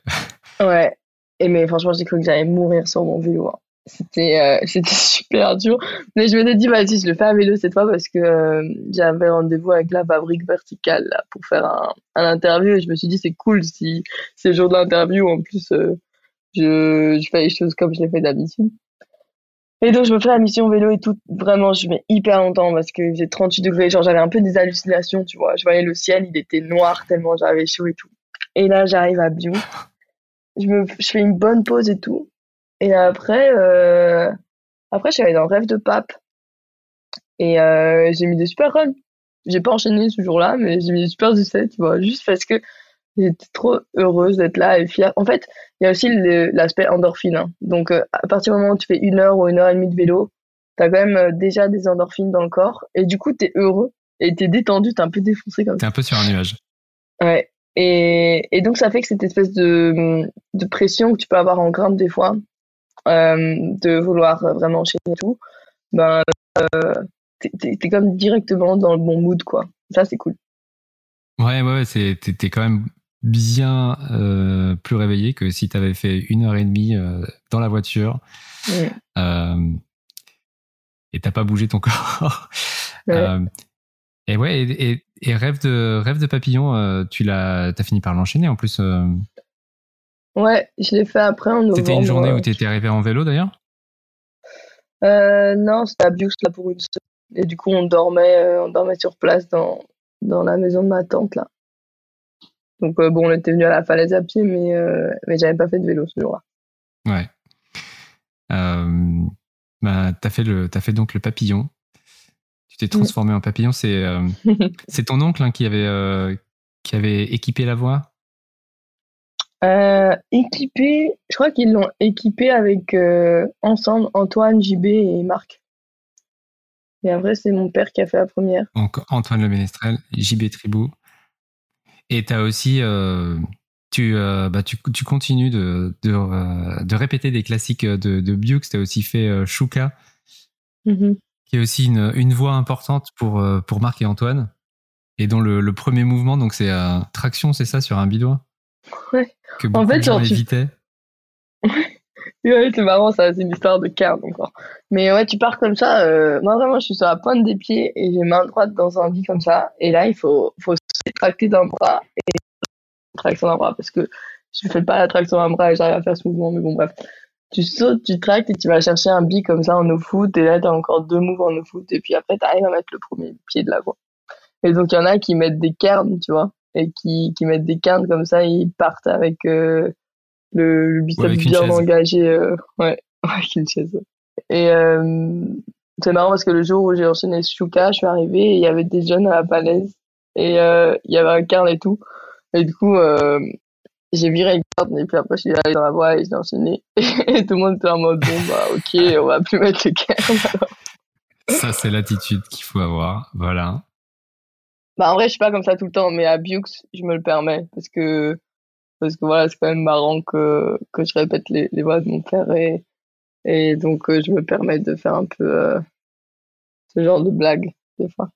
ouais. Et mais franchement, j'ai cru que j'allais mourir sur mon vélo. Hein. C'était euh, c'était super dur. Mais je me suis dit, vas-y, je le fais à vélo cette fois parce que euh, j'avais rendez-vous avec la fabrique verticale là, pour faire un, un interview. Et je me suis dit, c'est cool si c'est le jour de l'interview. En plus, euh, je, je fais les choses comme je les fais d'habitude. Et donc, je me fais la mission vélo et tout. Vraiment, je mets hyper longtemps parce que j'ai 38 degrés. Genre, j'avais un peu des hallucinations, tu vois. Je voyais le ciel, il était noir tellement j'avais chaud et tout. Et là, j'arrive à Bio. Je me, je fais une bonne pause et tout. Et après, euh, après, je suis allée dans le rêve de pape. Et euh, j'ai mis des super runs. J'ai pas enchaîné ce jour-là, mais j'ai mis des super essais, tu vois. Juste parce que J'étais trop heureuse d'être là et fière. En fait, il y a aussi l'aspect endorphine. Hein. Donc, euh, à partir du moment où tu fais une heure ou une heure et demie de vélo, tu as quand même déjà des endorphines dans le corps. Et du coup, tu es heureux et tu es détendu, tu es un peu défoncé comme ça. Tu un peu sur un nuage. Ouais. Et, et donc, ça fait que cette espèce de, de pression que tu peux avoir en grimpe des fois, de vouloir vraiment enchaîner tout, ben, euh, t'es es, comme directement dans le bon mood, quoi. Ça, c'est cool. Ouais, ouais, ouais t'es quand même bien euh, plus réveillé que si tu avais fait une heure et demie euh, dans la voiture euh, et t'as pas bougé ton corps. et ouais, et, et, rêve de rêve de papillon, tu l'as, t'as fini par l'enchaîner en plus. Ouais, je l'ai fait après en C'était une journée où tu étais arrivé en vélo d'ailleurs? non, c'était à Biux là pour une semaine. Et du coup, on dormait, on dormait sur place dans dans la maison de ma tante là. Donc euh, bon, on était venu à la falaise à pied, mais, euh, mais j'avais pas fait de vélo ce jour-là. Ouais. Euh, bah, t'as fait le, as fait donc le papillon. Tu t'es transformé en papillon. C'est, c'est ton oncle hein, qui avait, qui avait équipé la voie? Équipé, je crois qu'ils l'ont équipé avec ensemble Antoine, JB et Marc. Et après, c'est mon père qui a fait la première. Donc Antoine Le Ménestrel, JB Tribou. Et tu as aussi, euh, tu, euh, bah, tu, tu, continues de, de, euh, de, répéter des classiques de, de Bux. Tu as aussi fait Shuka, mm-hmm. qui est aussi une, une voix importante pour, pour Marc et Antoine. Et dont le, le premier mouvement, donc c'est traction, c'est ça, sur un bidon Ouais. Que en fait, genre, évitaient. ouais, c'est marrant, ça, c'est une histoire de carte encore. Mais ouais, tu pars comme ça. Euh, moi, vraiment, je suis sur la pointe des pieds et j'ai main droite dans un lit comme ça. Et là, il faut, faut se tracter d'un bras et traction d'un bras parce que je fais pas la traction d'un bras et j'arrive à faire ce mouvement. Mais bon, bref. Tu sautes, tu tractes et tu vas chercher un bi comme ça en no-foot. Et là, t'as encore deux moves en no-foot. Et puis après, t'arrives à mettre le premier pied de la voie. Et donc, il y en a qui mettent des carnes, tu vois. Et qui, qui mettent des carnes comme ça, ils partent avec, euh, le, le biceps bien engagé euh, ouais avec une chaise. Et euh, c'est marrant parce que le jour où j'ai enchaîné Shuka je suis arrivée et il y avait des jeunes à la palaise et il y avait un carne et tout. Et du coup j'ai viré le carne et puis après je suis allée dans la voie et j'ai enchaîné. Et tout le monde était en mode bon bah ok on va plus mettre le carne ça c'est l'attitude qu'il faut avoir. Voilà bah en vrai je suis pas comme ça tout le temps mais à Bux je me le permets parce que parce que voilà, c'est quand même marrant que, que je répète les, les voix de mon père et, et donc euh, je me permets de faire un peu euh, ce genre de blague des fois.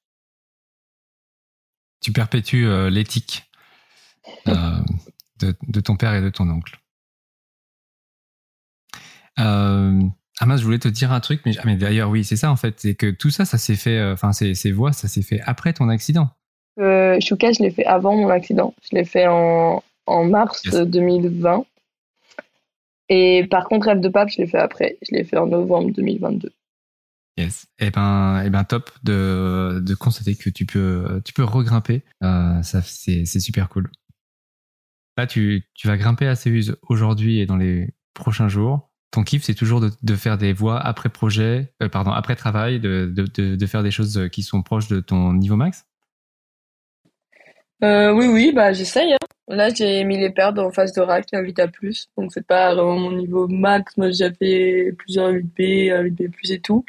Tu perpétues euh, l'éthique de, de, ton père et de ton oncle. ah mince, je voulais te dire un truc, mais, ah, mais d'ailleurs oui, c'est ça en fait, c'est que tout ça, ça s'est fait, enfin ces, ces voix, ça s'est fait après ton accident. Euh, Shuka, je l'ai fait avant mon accident. Je l'ai fait en, en mars 2020. Et par contre, Rêve de Pape, je l'ai fait après. Je l'ai fait en novembre 2022. Yes. Et eh ben, eh ben top de, de constater que tu peux, tu peux regrimper. Euh, ça, c'est, c'est super cool. Là, tu, tu vas grimper à Céuse aujourd'hui et dans les prochains jours. Ton kiff, c'est toujours de, de faire des voies après projet, euh, pardon, après travail, de, de, de, faire des choses qui sont proches de ton niveau max? Euh, oui, oui, bah j'essaye. Hein. Là, j'ai mis les pertes en face de rack, 8 à plus. Donc, c'est pas vraiment mon niveau max. Moi, j'ai fait plusieurs 8B, 8B+, et tout.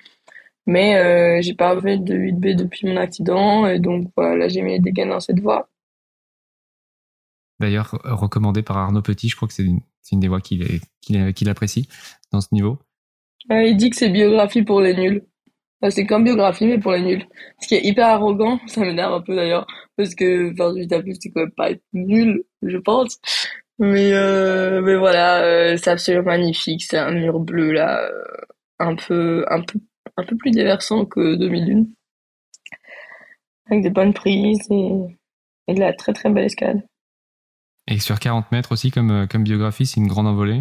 Mais euh, j'ai pas fait de 8B depuis mon accident. Et donc, voilà, là, j'ai mis des gains dans cette voie. D'ailleurs, recommandé par Arnaud Petit, je crois que c'est une, une, des voies qu'il qu'il apprécie dans ce niveau. il dit que c'est biographie pour les nuls c'est comme biographie, mais pour les nuls. Ce qui est hyper arrogant, ça m'énerve un peu d'ailleurs, parce que faire du vita c'est quand même pas être nul, je pense. Mais euh, mais voilà, euh, c'est absolument magnifique. C'est un mur bleu là, euh, un peu un peu un peu plus déversant que 2001, avec des bonnes prises et, et de la très très belle escalade. Et sur 40 mètres aussi, comme comme biographie, c'est une grande envolée?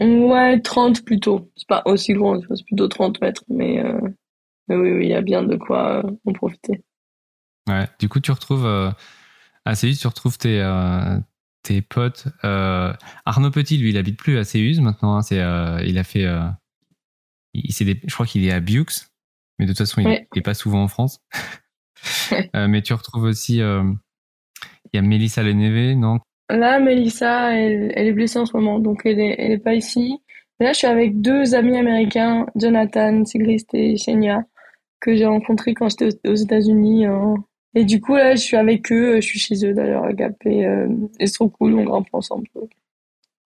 Ouais, 30 plutôt. C'est pas aussi grand, c'est plutôt 30 mètres, mais oui, oui, il y a bien de quoi euh, en profiter. Ouais, du coup, tu retrouves euh, assez vite, tu retrouves tes, euh, tes potes. Arnaud Petit, lui, il habite plus à Céuse maintenant. Hein, c'est, il a fait. il, je crois qu'il est à Bux, mais de toute façon, il n'est pas souvent en France. mais tu retrouves aussi. Il y a Mélissa Leneve, non? Là, Mélissa, elle, elle, est blessée en ce moment, donc elle n'est elle est pas ici. là, je suis avec deux amis américains, Jonathan Sigrist et Shenia que j'ai rencontré quand j'étais aux États-Unis. Hein. Et du coup, là, je suis avec eux, je suis chez eux d'ailleurs à Gap et, euh, c'est trop cool, on grimpe ensemble.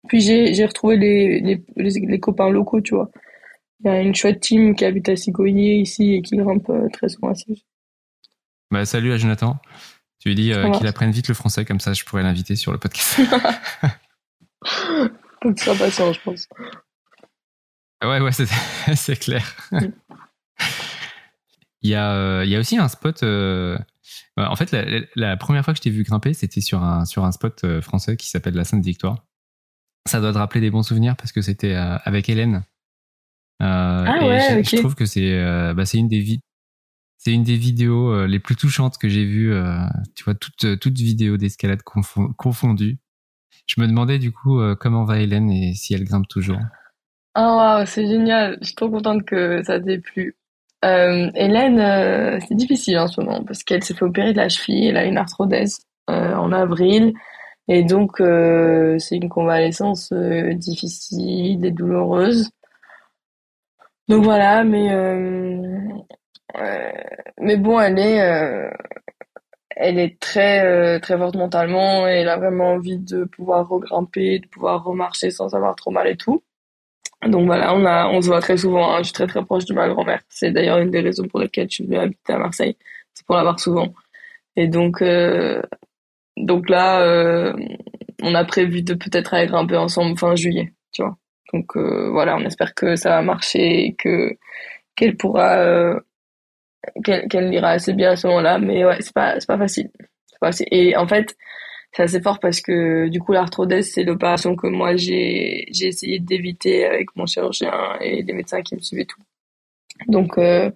Puis j'ai, retrouvé les, les, les, copains locaux, tu vois. Il y a une chouette team qui habite à Sigoyer ici et qui grimpe euh, très souvent à Bah, salut à Jonathan. Tu lui dis euh, qu'il apprenne vite le français, comme ça je pourrais l'inviter sur le podcast. Faut que tu sois patient, je pense. Ouais, ouais, c'est, c'est clair. Il y a, euh, il y a aussi un spot. Euh, en fait, la, première fois que je t'ai vu grimper, c'était sur un, sur un spot euh, français qui s'appelle la Sainte-Victoire. Ça doit te rappeler des bons souvenirs parce que c'était avec Hélène. ah ouais, je, trouve que c'est bah, c'est une des c'est une des vidéos les plus touchantes que j'ai vues. tu vois, toute, toute vidéo d'escalade confondue. Je me demandais du coup comment va Hélène et si elle grimpe toujours. Ah, c'est génial. Je suis trop contente que ça t'ait plu. Euh, Hélène, euh, c'est difficile en ce moment parce qu'elle s'est fait opérer de la cheville, elle a une arthrodèse euh, en avril et donc c'est une convalescence difficile et douloureuse. Donc voilà, mais mais bon, elle est elle est très très forte mentalement et elle a vraiment envie de pouvoir regrimper, de pouvoir remarcher sans avoir trop mal et tout. Donc voilà, on a, on se voit très souvent. Hein. Je suis très très proche de ma grand-mère. C'est d'ailleurs une des raisons pour lesquelles je suis venue habiter à Marseille. C'est pour la voir souvent. Et donc, euh, donc là, euh, on a prévu de peut-être aller grimper ensemble fin juillet, tu vois. Donc euh, voilà, on espère que ça va marcher et que qu'elle pourra, euh, qu'elle qu'elle ira assez bien à ce moment-là. Mais ouais, c'est pas pas facile. Pas facile. Et en fait, c'est assez fort parce que du coup l'arthrodèse c'est l'opération que moi j'ai j'ai essayé d'éviter avec mon chirurgien et les médecins qui me suivaient tout. Donc euh,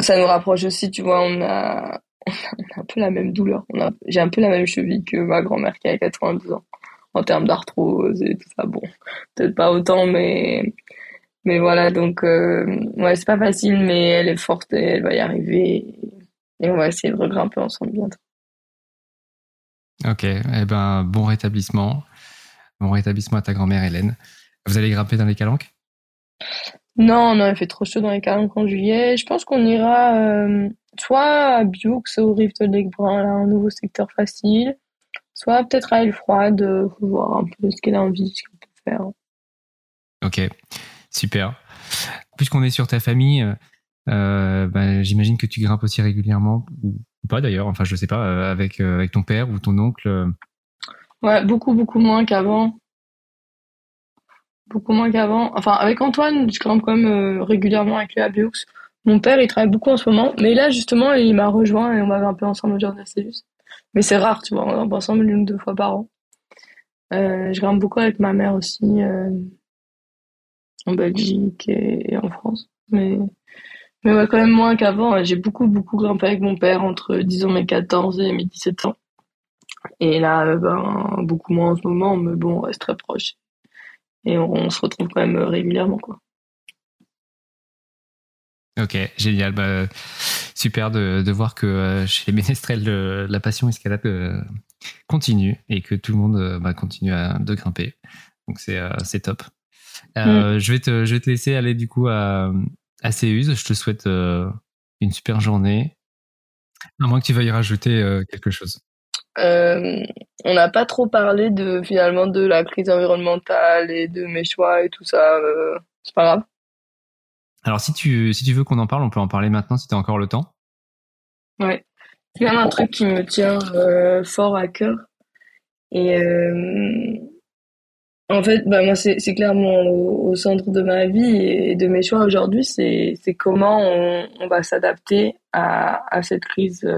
ça nous rapproche aussi tu vois on a un peu la même douleur. J'ai un peu la même cheville que ma grand-mère qui a 92 ans en termes d'arthrose et tout ça. Bon peut-être pas autant mais mais voilà. Donc euh, ouais c'est pas facile mais elle est forte et elle va y arriver. Et on va essayer de regrimper ensemble bientôt Ok, eh ben, bon rétablissement. Bon rétablissement à ta grand-mère Hélène. Vous allez grimper dans les calanques? Non, non, il fait trop chaud dans les calanques en juillet. Je pense qu'on ira euh, soit à Bioux, au Rift Lake Brun, là, un nouveau secteur facile, soit peut-être à Froide, euh, pour voir un peu ce qu'elle a envie, ce qu'on peut faire. Ok, super. Puisqu'on est sur ta famille, euh, ben, j'imagine que tu grimpes aussi régulièrement, ou pas d'ailleurs, enfin je sais pas, euh, avec, euh, avec ton père ou ton oncle euh. Ouais, beaucoup, beaucoup moins qu'avant. Beaucoup moins qu'avant. Enfin, avec Antoine, je grimpe quand même régulièrement avec lui à. Mon père, il travaille beaucoup en ce moment, mais là, justement, il m'a rejoint et on va grimper ensemble au Jardin Célus. Mais c'est rare, tu vois, on grimpe ensemble une ou deux fois par an. je grimpe beaucoup avec ma mère aussi, en Belgique et, et, en France. Mais mais ouais, quand même moins qu'avant. J'ai beaucoup, beaucoup grimpé avec mon père entre, disons, mes 14 et mes 17 ans. Et là, euh, ben, beaucoup moins en ce moment, mais bon, on reste très proche. Et on, se retrouve quand même régulièrement, quoi. Ok, génial. Bah, super de, de, voir que euh, chez les ménestrels, la passion escalade euh, continue et que tout le monde bah, continue à, de grimper. Donc c'est c'est top. Mm. je, vais te, je vais te laisser aller du coup à, à Je te souhaite une super journée. À moins que tu veuilles rajouter quelque chose. Euh, on n'a pas trop parlé de finalement de la crise environnementale et de mes choix et tout ça. Euh, c'est pas grave. Alors si tu si tu veux qu'on en parle, on peut en parler maintenant si tu as encore le temps. Ouais. C'est quand même un truc qui me tient euh, fort à cœur. Et en fait, bah moi c'est clairement au, centre de ma vie et de mes choix aujourd'hui, c'est comment on, va s'adapter à à cette crise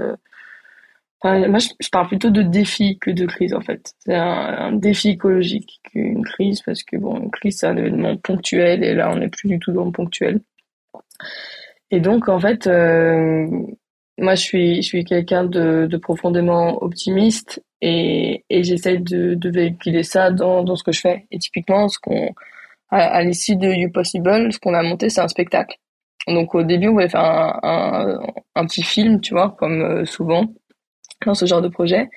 moi, je, parle plutôt de défi que de crise, en fait. C'est un, défi écologique qu'une crise, parce que, bon, une crise, c'est un événement ponctuel, et là, on n'est plus du tout dans le ponctuel. Et donc, en fait, euh, moi, je suis, je suis quelqu'un de, de, profondément optimiste, et, et j'essaie de, de véhiculer ça dans, dans ce que je fais. Et typiquement, ce qu'on, à, l'issue de You Possible, ce qu'on a monté, c'est un spectacle. Donc, au début, on voulait faire un, un, un petit film, tu vois, comme euh, souvent dans ce genre de projet.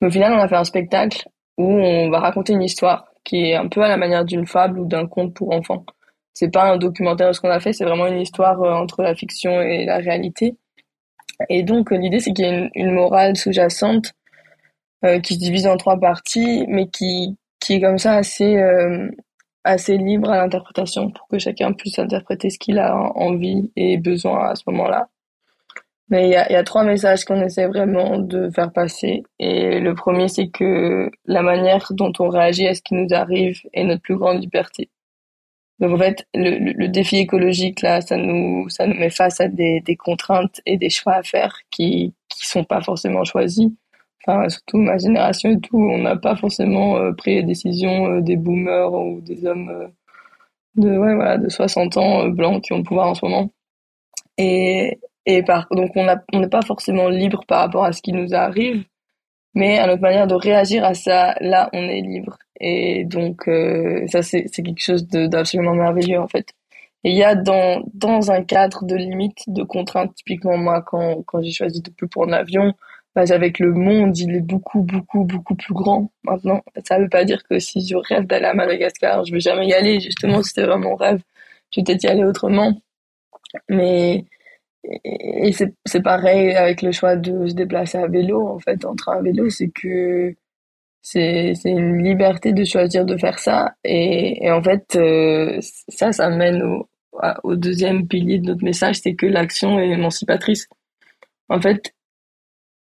Mais au final, on a fait un spectacle où on va raconter une histoire qui est un peu à la manière d'une fable ou d'un conte pour enfants. C'est pas un documentaire de ce qu'on a fait, c'est vraiment une histoire euh, entre la fiction et la réalité. Et donc, euh, l'idée, c'est qu'il y ait une, morale sous-jacente euh, qui se divise en trois parties, mais qui, qui est comme ça assez, assez libre à l'interprétation pour que chacun puisse interpréter ce qu'il a envie et besoin à ce moment-là. Mais il y a, y a trois messages qu'on essaie vraiment de faire passer. Et le premier, c'est que la manière dont on réagit à ce qui nous arrive est notre plus grande liberté. Donc en fait, le, le, défi écologique là, ça nous ça nous met face à des, des contraintes et des choix à faire qui qui sont pas forcément choisis. Enfin surtout ma génération et tout, on n'a pas forcément euh, pris les décisions euh, des boomers ou des hommes euh, de ouais voilà de 60 ans blancs qui ont le pouvoir en ce moment. Et et par, donc on on n'est pas forcément libre par rapport à ce qui nous arrive, mais à notre manière de réagir à ça, là, on est libre. Et donc euh, ça, c'est quelque chose d'absolument merveilleux en fait. Et il y a dans, dans un cadre de limite, de contraintes, typiquement moi, quand, quand j'ai choisi de plus prendre l'avion, bah, avec le monde, il est beaucoup, beaucoup, beaucoup plus grand maintenant. Ça veut pas dire que si je rêve d'aller à Madagascar, je vais jamais y aller. Justement, c'était vraiment mon rêve. Je vais peut-être y aller autrement. Mais et c'est pareil avec le choix de se déplacer à vélo en fait en train à vélo c'est que c'est une liberté de choisir de faire ça. Et, et en fait euh, ça ça mène au, au deuxième pilier de notre message c'est que l'action est émancipatrice. En fait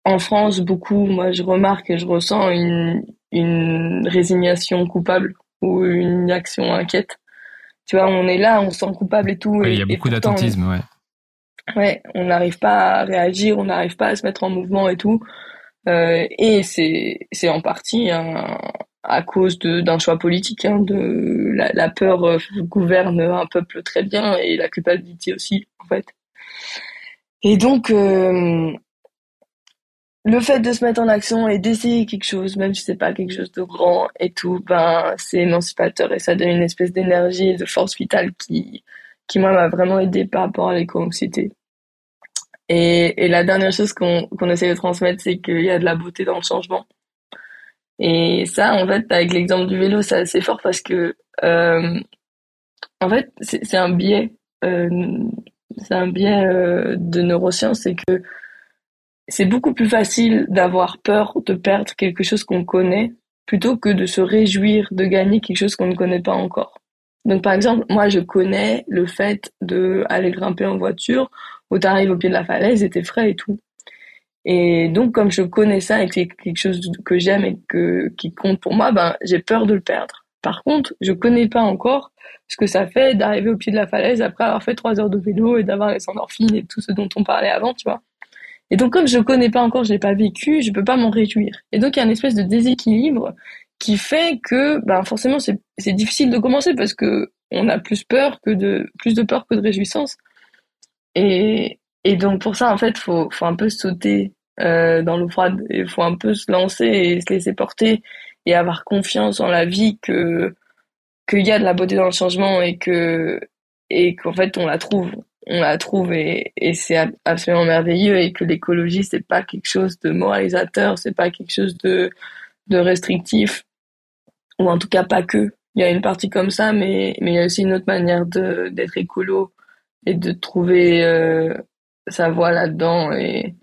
en France beaucoup moi je remarque et je ressens une une résignation coupable ou une action inquiète. Tu vois on est là on se sent coupable et tout il y a beaucoup d'attentisme ouais. ouais, on n'arrive pas à réagir, on n'arrive pas à se mettre en mouvement et tout. Euh, et c'est en partie à cause d'un choix politique. Hein, de la, la peur euh, gouverne un peuple très bien et la culpabilité aussi en fait. Et donc euh, le fait de se mettre en action et d'essayer quelque chose, même si c'est pas quelque chose de grand et tout, ben c'est émancipateur et ça donne une espèce d'énergie et de force vitale qui qui moi m'a vraiment aidé par rapport à l'éco-anxiété. Et, la dernière chose qu'on qu'on essaie de transmettre, c'est qu'il y a de la beauté dans le changement. Et ça, en fait, avec l'exemple du vélo, c'est assez fort parce que, euh, en fait, c'est un biais, euh, c'est un biais euh, de neurosciences, c'est que c'est beaucoup plus facile d'avoir peur de perdre quelque chose qu'on connaît plutôt que de se réjouir de gagner quelque chose qu'on ne connaît pas encore. Donc, par exemple, moi, je connais le fait de aller grimper en voiture où t'arrives au pied de la falaise et t'es frais et tout. Et donc, comme je connais ça et que c'est quelque chose que j'aime et que, qui compte pour moi, ben, j'ai peur de le perdre. Par contre, je connais pas encore ce que ça fait d'arriver au pied de la falaise après avoir fait trois heures de vélo et d'avoir les endorphines et tout ce dont on parlait avant, tu vois. Et donc, comme je connais pas encore, je l'ai pas vécu, je peux pas m'en réjouir. Et donc, il y a une espèce de déséquilibre qui fait que, ben, forcément, c'est, difficile de commencer parce que on a plus peur que de, plus de peur que de réjouissance. Et, donc pour ça, en fait, faut, faut un peu sauter euh, dans l'eau froide. Il faut un peu se lancer et se laisser porter et avoir confiance en la vie que qu'il y a de la beauté dans le changement et que et qu'en fait on la trouve. on la trouve et, et c'est absolument merveilleux et que l'écologie c'est pas quelque chose de moralisateur, c'est pas quelque chose de de restrictif ou en tout cas pas que. Il y a une partie comme ça, mais mais il y a aussi une autre manière de d'être écolo et de trouver euh, sa voie là-dedans et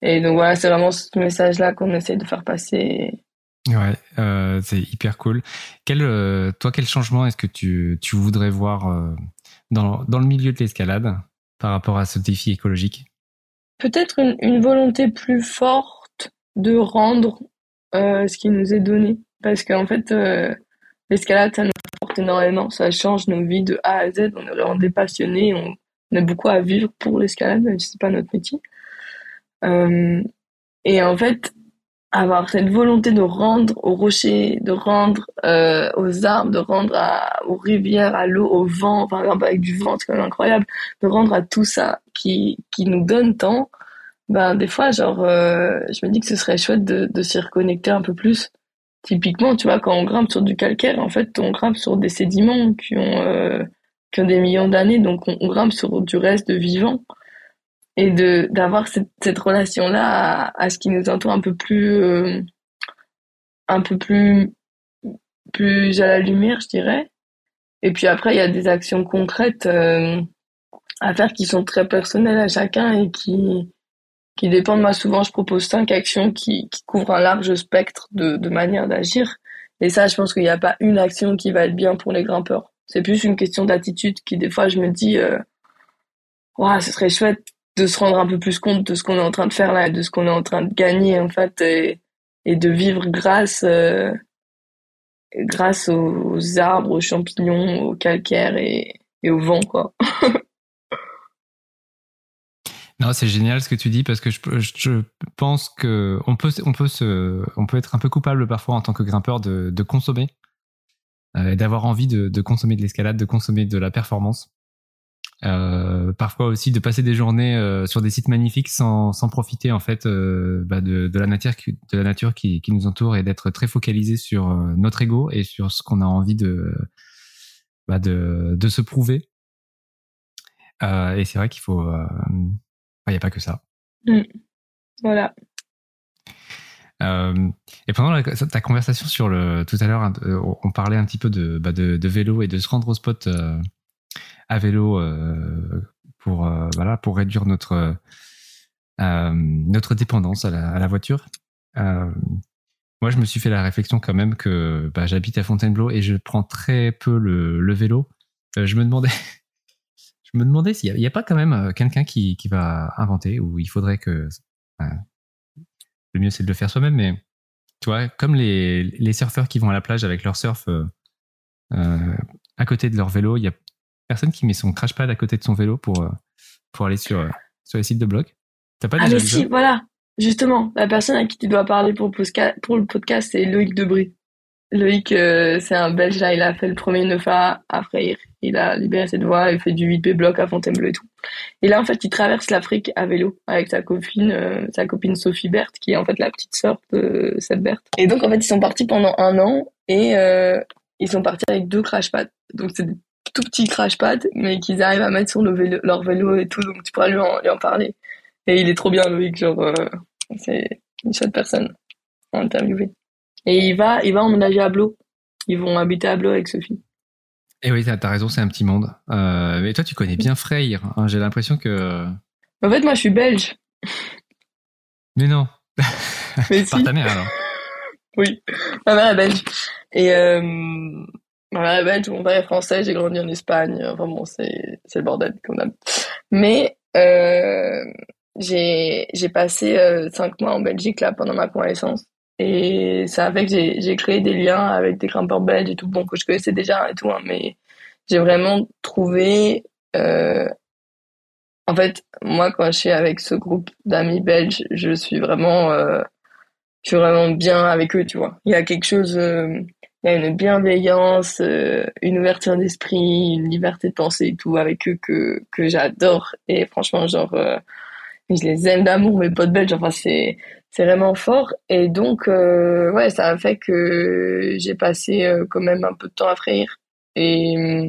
et donc voilà, c'est vraiment ce message-là qu'on essaie de faire passer. Ouais, euh, c'est hyper cool. Quel, euh, toi, quel changement est-ce que tu, tu voudrais voir dans, dans le milieu de l'escalade par rapport à ce défi écologique? Peut-être une, une, volonté plus forte de rendre ce qui nous est donné. Parce qu'en fait, l'escalade, ça nous apporte énormément. Ça change nos vies de A à Z. On est vraiment des passionnés. On, on a beaucoup à vivre pour l'escalade, même si c'est pas notre métier. Euh, et en fait, avoir cette volonté de rendre aux rochers, de rendre euh, aux arbres, de rendre à, aux rivières, à l'eau, au vent, par exemple avec du vent, c'est quand même incroyable, de rendre à tout ça qui, qui nous donne tant, ben des fois, genre, euh, je me dis que ce serait chouette de, de s'y reconnecter un peu plus. Typiquement, tu vois, quand on grimpe sur du calcaire, en fait, on grimpe sur des sédiments qui ont, euh, des millions d'années, donc on, grimpe sur du reste de vivant. Et de d'avoir cette, cette relation là à, à, ce qui nous entoure un peu plus euh, un peu plus plus à la lumière je dirais. Et puis après il y a des actions concrètes euh, à faire qui sont très personnelles à chacun et qui qui dépendent moi. Souvent je propose cinq actions qui, qui couvrent un large spectre de, de manières d'agir. Et ça je pense qu'il n'y a pas une action qui va être bien pour les grimpeurs. C'est plus une question d'attitude qui des fois je me dis euh, ce serait chouette de se rendre un peu plus compte de ce qu'on est en train de faire là, de ce qu'on est en train de gagner en fait, et, et de vivre grâce euh, grâce aux arbres, aux champignons, au calcaire et, et au vent quoi. non, c'est génial ce que tu dis parce que je, je pense que on peut on peut se on peut être un peu coupable parfois en tant que grimpeur de, de consommer euh, d'avoir envie de, de consommer de l'escalade, de consommer de la performance. Euh, parfois aussi de passer des journées euh, sur des sites magnifiques sans, sans profiter en fait euh, bah de, de, la nature qui, de la nature qui, qui nous entoure et d'être très focalisé sur euh, notre ego et sur ce qu'on a envie de bah de, de se prouver euh, et c'est vrai qu'il faut il n'y a pas que ça mmh. voilà et pendant la, ta conversation sur le tout à l'heure on parlait un petit peu de, bah de, de vélo et de se rendre au spot à vélo euh, pour euh, voilà pour réduire notre euh, notre dépendance à la, à la voiture. moi, je me suis fait la réflexion quand même que bah, j'habite à Fontainebleau et je prends très peu le, le vélo. je me demandais je me demandais s'il n'y a, a, pas quand même quelqu'un qui, qui, va inventer ou il faudrait que. Enfin, le mieux, c'est de le faire soi-même, mais tu vois, comme les, les surfeurs qui vont à la plage avec leur surf euh, à côté de leur vélo, il y a personne qui met son crashpad à côté de son vélo pour, euh, pour aller sur, euh, sur les sites de blog. T'as pas ah, mais si, voilà. Justement, la personne à qui tu dois parler pour, pour le podcast, c'est Loïc Debris. Loïc, euh, c'est un Belge, là, il a fait le premier 9A à Freyr. Il a libéré cette voie, il fait du 8B bloc à Fontainebleau et tout. Et là, en fait, il traverse l'Afrique à vélo avec sa copine, euh, sa copine Sophie Berthe, qui est en fait la petite sœur de cette Berthe. Et donc, en fait, ils sont partis pendant un an et euh, ils sont partis avec deux crashpads. Donc, c'est tout petit crash pad, mais qu'ils arrivent à mettre sur le vélo, leur vélo et tout, donc tu pourras lui en, lui en parler. Et il est trop bien, Loïc, genre, euh, c'est une chouette personne à interviewer. Et il va, il va emménager à Blo. Ils vont habiter à Blo avec Sophie. Et oui, t'as as raison, c'est un petit monde. Euh, mais toi, tu connais bien Freyr. Hein, J'ai l'impression que. En fait, moi, je suis belge. Mais non. Mais Par ta mère, alors. oui, ma mère est belge. Et euh, Ouais, belge, mon père est français, j'ai grandi en Espagne. Enfin bon, c'est le bordel comme même. Mais euh, j'ai passé euh, cinq mois en Belgique là pendant ma convalescence et ça a fait que j'ai créé des liens avec des grimpeurs belges et tout bon que je connaissais déjà et tout hein, mais j'ai vraiment trouvé euh, en fait moi quand je suis avec ce groupe d'amis belges je suis vraiment euh, je suis vraiment bien avec eux tu vois. Il y a quelque chose euh, il y a une bienveillance, euh, une ouverture d'esprit, une liberté de penser et tout avec eux que que j'adore. Et franchement genre euh, je les aime d'amour mes potes belges enfin c'est c'est vraiment fort et donc euh, ouais ça a fait que j'ai passé quand même un peu de temps à frire et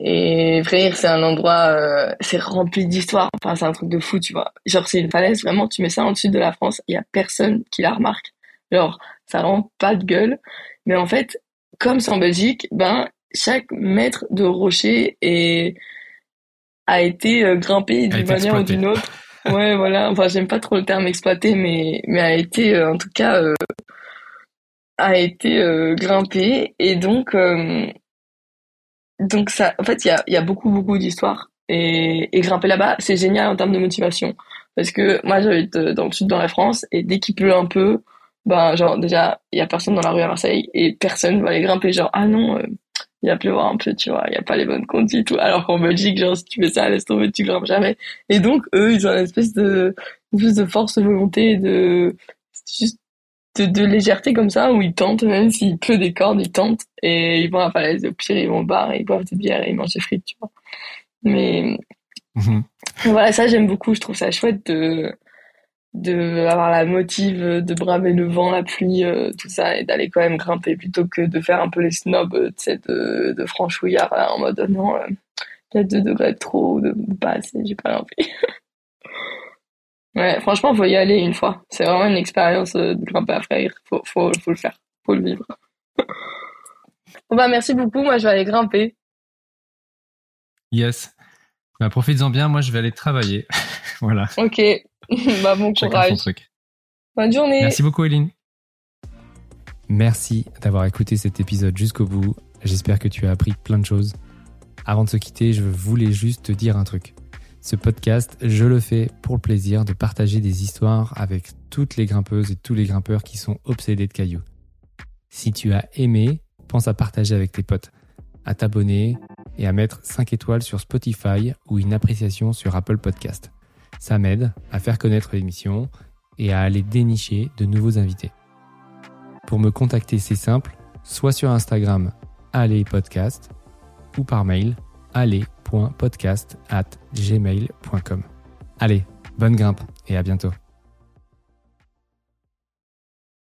Et frère, c'est un endroit, euh, c'est rempli d'histoires. Enfin, c'est un truc de fou, tu vois. Genre, c'est une falaise, vraiment, tu mets ça en sud de la France, il y a personne qui la remarque. Genre, ça rend pas de gueule. Mais en fait, comme c'est en Belgique, ben, chaque mètre de rocher est, a été euh, grimpé d'une manière ou d'une autre. Ouais, voilà. Enfin, j'aime pas trop le terme exploité, mais, mais a été, euh, en tout cas, euh, a été grimpé. Et donc, donc ça, en fait, il y a, y a beaucoup, beaucoup d'histoires. Et, et grimper là-bas, c'est génial en termes de motivation. Parce que moi, j'habite dans le sud, dans la France, et dès qu'il pleut un peu, ben, genre, déjà, il y a personne dans la rue à Marseille, et personne va aller grimper, genre, ah non, il va pleuvoir un peu, tu vois, il n'y a pas les bonnes conditions tout. Alors qu'en Belgique, genre, si tu fais ça, laisse tomber, tu grimpes jamais. Et donc, eux, ils ont une espèce de, une espèce de force de volonté, de, juste, de, de, légèreté comme ça, où ils tentent, même s'il pleut des cordes, ils tentent, et ils vont à la falaise, au pire, ils vont au bar, et ils boivent des bières, et ils mangent des frites, tu vois. Mais, mhm. voilà, ça, j'aime beaucoup, je trouve ça chouette de, de avoir la motive de braver le vent, la pluie, euh, tout ça, et d'aller quand même grimper plutôt que de faire un peu les snobs, euh, tu sais, de, de franchouillard, en mode non, euh, il y a deux degrés de trop, de, pas assez, j'ai pas envie. ouais, franchement, faut y aller une fois. C'est vraiment une expérience de grimper à frère. Faut, faut, faut le faire. Faut le vivre. bon bah, merci beaucoup. Moi, je vais aller grimper. Yes. Bah, profites-en bien. Moi, je vais aller travailler. voilà. Ok. bah, bon courage. Bonne journée. Merci beaucoup, Eline. Merci d'avoir écouté cet épisode jusqu'au bout. J'espère que tu as appris plein de choses. Avant de se quitter, je voulais juste te dire un truc. Ce podcast, je le fais pour le plaisir de partager des histoires avec toutes les grimpeuses et tous les grimpeurs qui sont obsédés de cailloux. Si tu as aimé, pense à partager avec tes potes, à t'abonner et à mettre 5 étoiles sur Spotify ou une appréciation sur Apple Podcast. Ça m'aide à faire connaître l'émission et à aller dénicher de nouveaux invités. Pour me contacter, c'est simple, soit sur Instagram, allez podcast, ou par mail, allez.podcast at gmail.com. Allez, bonne grimpe et à bientôt.